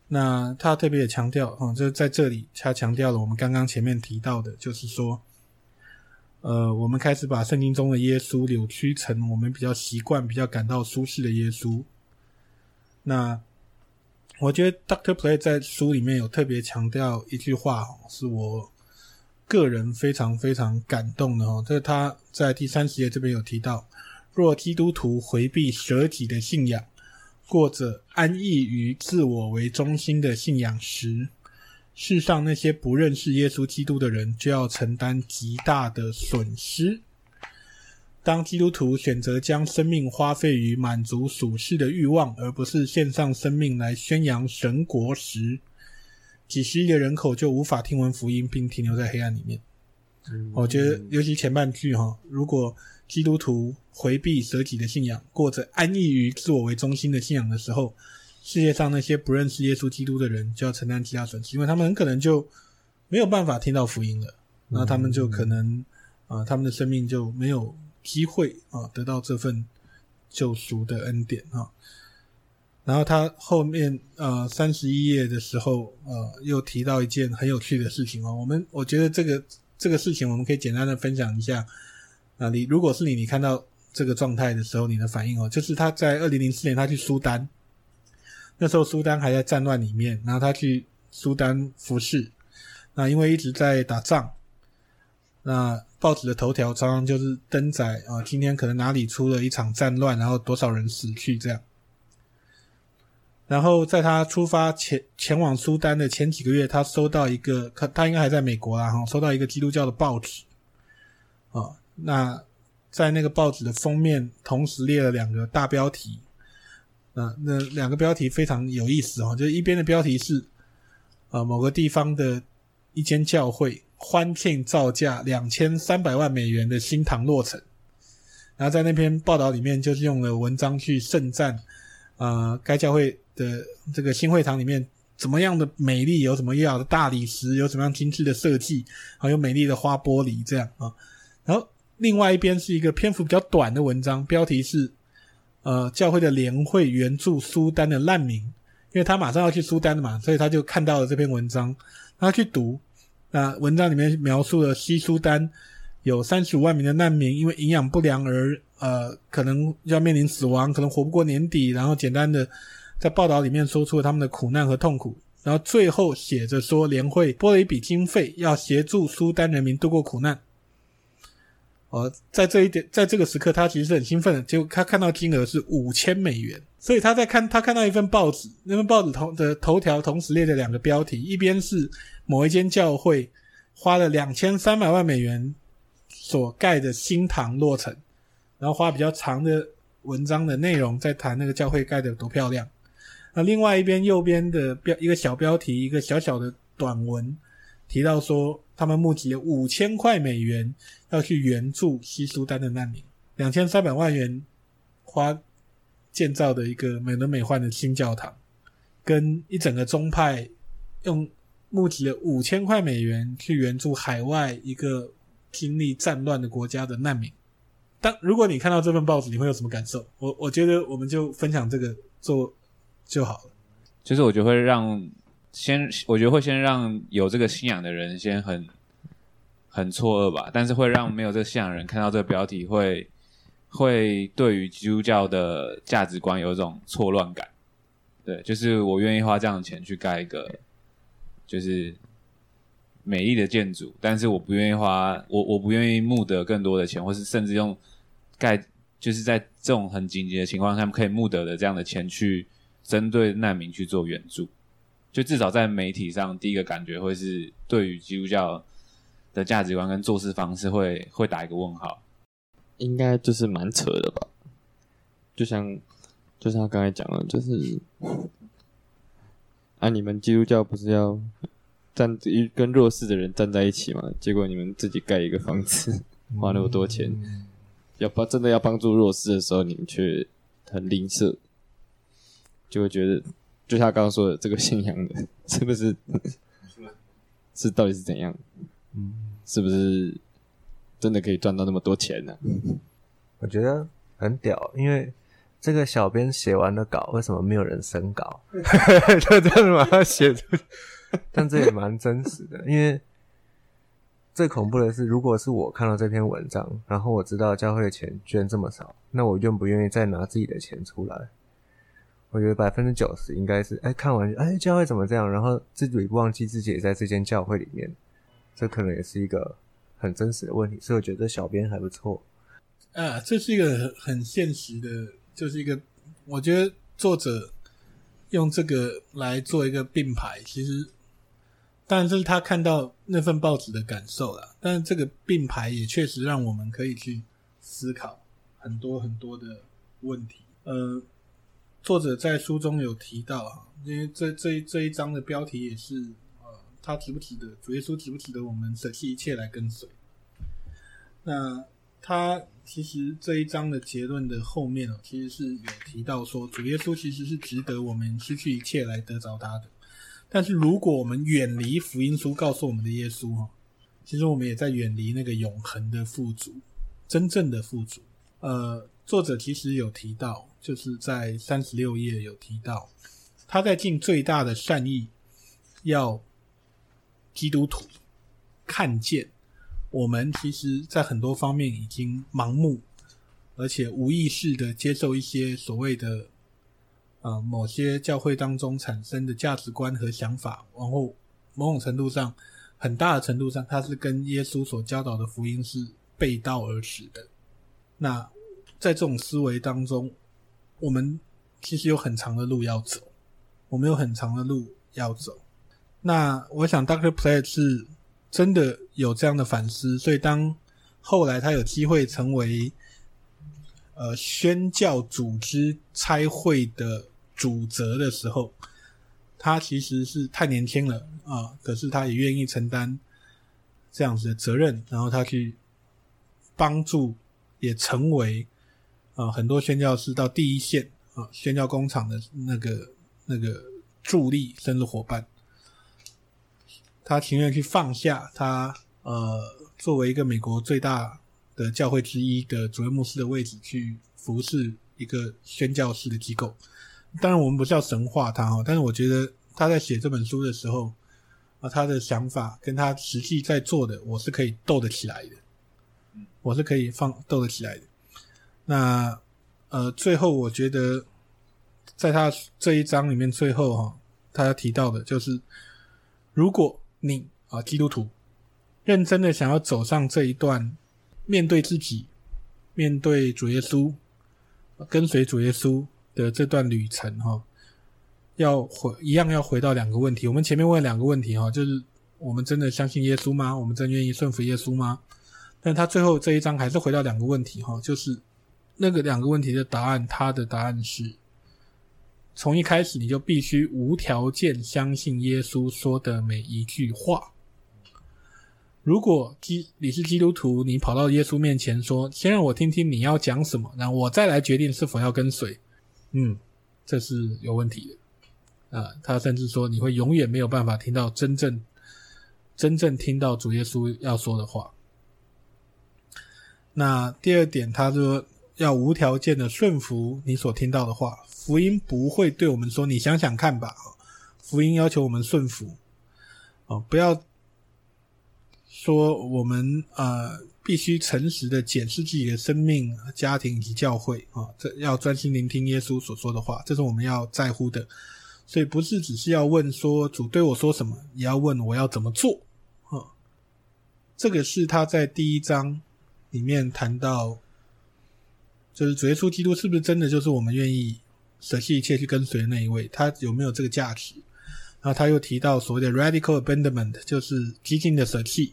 那他特别也强调，哈、哦，就是在这里，他强调了我们刚刚前面提到的，就是说，呃，我们开始把圣经中的耶稣扭曲成我们比较习惯、比较感到舒适的耶稣。那。我觉得 Doctor Play 在书里面有特别强调一句话，是我个人非常非常感动的哦。这是他在第三十页这边有提到：若基督徒回避舍己的信仰，过着安逸于自我为中心的信仰时，世上那些不认识耶稣基督的人就要承担极大的损失。当基督徒选择将生命花费于满足属世的欲望，而不是献上生命来宣扬神国时，几十亿的人口就无法听闻福音，并停留在黑暗里面。嗯、我觉得，尤其前半句哈，如果基督徒回避舍己的信仰，过着安逸于自我为中心的信仰的时候，世界上那些不认识耶稣基督的人就要承担其他损失，因为他们很可能就没有办法听到福音了，那他们就可能啊、呃，他们的生命就没有。机会啊，得到这份救赎的恩典啊。然后他后面呃三十一页的时候呃又提到一件很有趣的事情哦。我们我觉得这个这个事情我们可以简单的分享一下啊。你如果是你，你看到这个状态的时候，你的反应哦，就是他在二零零四年他去苏丹，那时候苏丹还在战乱里面，然后他去苏丹服侍，那因为一直在打仗。那报纸的头条常常就是登载啊，今天可能哪里出了一场战乱，然后多少人死去这样。然后在他出发前前往苏丹的前几个月，他收到一个，他他应该还在美国啦哈，收到一个基督教的报纸啊。那在那个报纸的封面，同时列了两个大标题，啊，那两个标题非常有意思哦，就一边的标题是啊某个地方的一间教会。欢庆造价两千三百万美元的新堂落成，然后在那篇报道里面就是用了文章去盛赞，呃，该教会的这个新会堂里面怎么样的美丽，有什么样的大理石，有什么样精致的设计，还有美丽的花玻璃这样啊。然后另外一边是一个篇幅比较短的文章，标题是呃教会的联会援助苏丹的难民，因为他马上要去苏丹的嘛，所以他就看到了这篇文章，他去读。那文章里面描述了西苏丹有三十五万名的难民因为营养不良而呃可能要面临死亡，可能活不过年底。然后简单的在报道里面说出了他们的苦难和痛苦。然后最后写着说，联会拨了一笔经费，要协助苏丹人民度过苦难。呃，在这一点，在这个时刻，他其实是很兴奋的。结果他看到金额是五千美元，所以他在看，他看到一份报纸，那份报纸头的头条同时列着两个标题，一边是某一间教会花了两千三百万美元所盖的新堂落成，然后花比较长的文章的内容在谈那个教会盖的多漂亮。那另外一边右边的标一个小标题，一个小小的短文提到说。他们募集了五千块美元，要去援助西苏丹的难民。两千三百万元花建造的一个美轮美奂的新教堂，跟一整个宗派用募集了五千块美元去援助海外一个经历战乱的国家的难民。当如果你看到这份报纸，你会有什么感受？我我觉得我们就分享这个做就好了。就是我觉得会让。先，我觉得会先让有这个信仰的人先很很错愕吧，但是会让没有这个信仰人看到这个标题，会会对于基督教的价值观有一种错乱感。对，就是我愿意花这样的钱去盖一个就是美丽的建筑，但是我不愿意花我我不愿意募得更多的钱，或是甚至用盖就是在这种很紧急的情况下可以募得的这样的钱去针对难民去做援助。就至少在媒体上，第一个感觉会是对于基督教的价值观跟做事方式会会打一个问号，应该就是蛮扯的吧？就像就像他刚才讲的，就是啊，你们基督教不是要站跟弱势的人站在一起吗？结果你们自己盖一个房子，花那么多钱，要帮真的要帮助弱势的时候，你们却很吝啬，就会觉得。就像刚刚说的，这个信仰的是不是 是到底是怎样？嗯，是不是真的可以赚到那么多钱呢、啊？我觉得很屌，因为这个小编写完的稿，为什么没有人审稿？就这样把它写出。但这也蛮真实的，因为最恐怖的是，如果是我看到这篇文章，然后我知道教会的钱捐这么少，那我愿不愿意再拿自己的钱出来？我觉得百分之九十应该是，哎，看完，哎，教会怎么这样？然后自己忘记自己也在这间教会里面，这可能也是一个很真实的问题。所以我觉得小编还不错。啊，这是一个很现实的，就是一个，我觉得作者用这个来做一个并排，其实当然这是他看到那份报纸的感受啦。但是这个并排也确实让我们可以去思考很多很多的问题。呃。作者在书中有提到哈，因为这这这一章的标题也是呃，他值不值得主耶稣值不值得我们舍弃一切来跟随？那他其实这一章的结论的后面哦，其实是有提到说，主耶稣其实是值得我们失去一切来得着他的。但是如果我们远离福音书告诉我们的耶稣哈，其实我们也在远离那个永恒的富足，真正的富足。呃，作者其实有提到。就是在三十六页有提到，他在尽最大的善意，要基督徒看见我们其实，在很多方面已经盲目，而且无意识的接受一些所谓的呃某些教会当中产生的价值观和想法，然后某种程度上，很大的程度上，它是跟耶稣所教导的福音是背道而驰的。那在这种思维当中，我们其实有很长的路要走，我们有很长的路要走。那我想，Doctor Platt 是真的有这样的反思，所以当后来他有机会成为呃宣教组织差会的主责的时候，他其实是太年轻了啊，可是他也愿意承担这样子的责任，然后他去帮助，也成为。啊，很多宣教士到第一线啊，宣教工厂的那个那个助力甚至伙伴，他情愿去放下他呃作为一个美国最大的教会之一的主任牧师的位置，去服侍一个宣教士的机构。当然，我们不是要神化他哦，但是我觉得他在写这本书的时候啊，他的想法跟他实际在做的，我是可以斗得起来的。我是可以放斗得起来的。那呃，最后我觉得，在他这一章里面，最后哈，他提到的就是，如果你啊基督徒认真的想要走上这一段，面对自己，面对主耶稣，跟随主耶稣的这段旅程哈，要回一样要回到两个问题。我们前面问两个问题哈，就是我们真的相信耶稣吗？我们真愿意顺服耶稣吗？但他最后这一章还是回到两个问题哈，就是。那个两个问题的答案，他的答案是：从一开始你就必须无条件相信耶稣说的每一句话。如果基你是基督徒，你跑到耶稣面前说：“先让我听听你要讲什么，然后我再来决定是否要跟随。”嗯，这是有问题的。啊，他甚至说你会永远没有办法听到真正真正听到主耶稣要说的话。那第二点，他说。要无条件的顺服你所听到的话，福音不会对我们说“你想想看吧”，福音要求我们顺服，哦，不要说我们呃必须诚实的检视自己的生命、家庭以及教会啊，这要专心聆听耶稣所说的话，这是我们要在乎的。所以不是只是要问说主对我说什么，也要问我要怎么做啊。这个是他在第一章里面谈到。就是主耶稣基督是不是真的就是我们愿意舍弃一切去跟随的那一位？他有没有这个价值？然后他又提到所谓的 radical abandonment，就是激进的舍弃。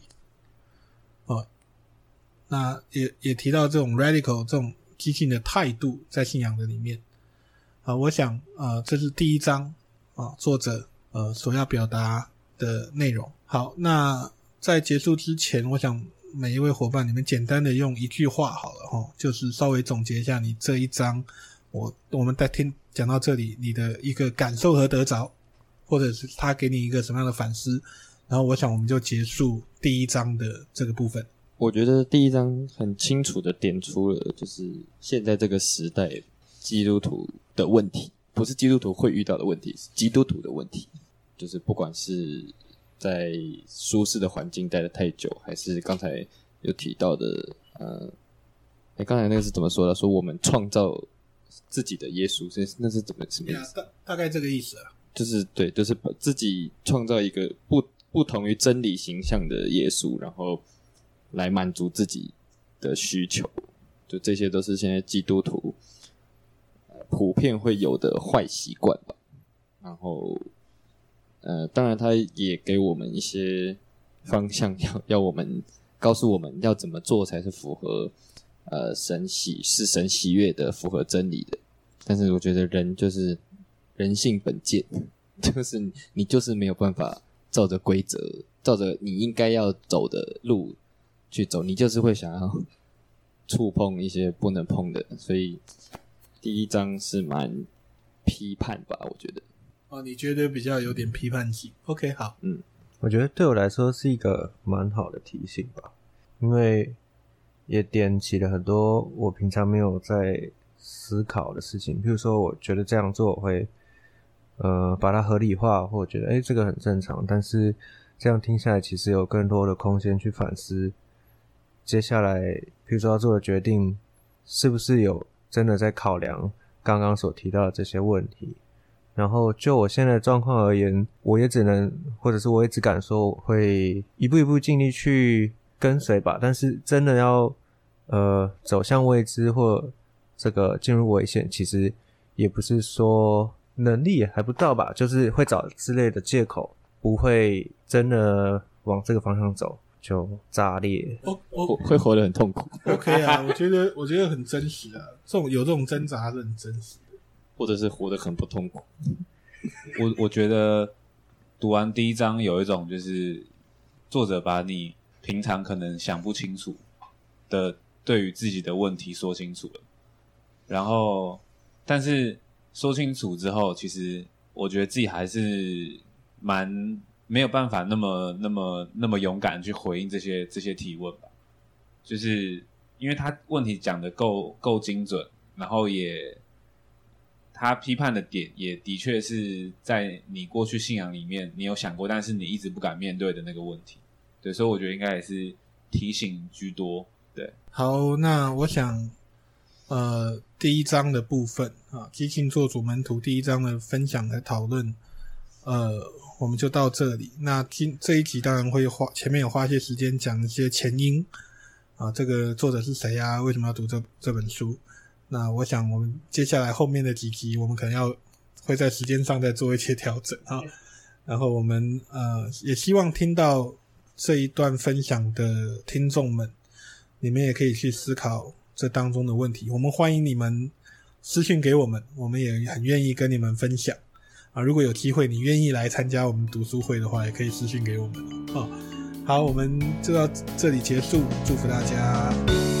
哦，那也也提到这种 radical 这种激进的态度在信仰的里面。啊，我想啊，这是第一章啊，作者呃所要表达的内容。好，那在结束之前，我想。每一位伙伴，你们简单的用一句话好了哈，就是稍微总结一下你这一章，我我们在听讲到这里，你的一个感受和得着，或者是他给你一个什么样的反思，然后我想我们就结束第一章的这个部分。我觉得第一章很清楚的点出了，就是现在这个时代基督徒的问题，不是基督徒会遇到的问题，是基督徒的问题，就是不管是。在舒适的环境待的太久，还是刚才有提到的，呃，哎，刚才那个是怎么说的？说我们创造自己的耶稣，这那是怎么什么意思？大大概这个意思啊，就是对，就是把自己创造一个不不同于真理形象的耶稣，然后来满足自己的需求，就这些都是现在基督徒普遍会有的坏习惯吧，然后。呃，当然，他也给我们一些方向，要要我们告诉我们要怎么做才是符合呃神喜是神喜悦的，符合真理的。但是我觉得人就是人性本贱，就是你就是没有办法照着规则，照着你应该要走的路去走，你就是会想要 触碰一些不能碰的。所以第一章是蛮批判吧，我觉得。哦，你觉得比较有点批判性？OK，好，嗯，我觉得对我来说是一个蛮好的提醒吧，因为也点起了很多我平常没有在思考的事情，比如说，我觉得这样做会，呃，把它合理化，或者觉得，诶，这个很正常，但是这样听下来，其实有更多的空间去反思，接下来，比如说要做的决定，是不是有真的在考量刚刚所提到的这些问题。然后就我现在的状况而言，我也只能，或者是我也只敢说，我会一步一步尽力去跟随吧。但是真的要，呃，走向未知或这个进入危险，其实也不是说能力也还不到吧，就是会找之类的借口，不会真的往这个方向走就炸裂，哦哦，会活得很痛苦。OK 啊，我觉得我觉得很真实啊，这种有这种挣扎是很真实。或者是活得很不痛苦。我我觉得读完第一章有一种就是作者把你平常可能想不清楚的对于自己的问题说清楚了，然后但是说清楚之后，其实我觉得自己还是蛮没有办法那么那么那么勇敢去回应这些这些提问吧，就是因为他问题讲的够够精准，然后也。他批判的点也的确是在你过去信仰里面，你有想过，但是你一直不敢面对的那个问题。对，所以我觉得应该也是提醒居多。对，好，那我想，呃，第一章的部分啊，激进做主门徒第一章的分享和讨论，呃，我们就到这里。那今这一集当然会花前面有花些时间讲一些前因啊，这个作者是谁啊？为什么要读这这本书？那我想我们接下来后面的几集，我们可能要会在时间上再做一些调整啊。然后我们呃也希望听到这一段分享的听众们，你们也可以去思考这当中的问题。我们欢迎你们私信给我们，我们也很愿意跟你们分享啊。如果有机会，你愿意来参加我们读书会的话，也可以私信给我们啊。好，我们就到这里结束，祝福大家。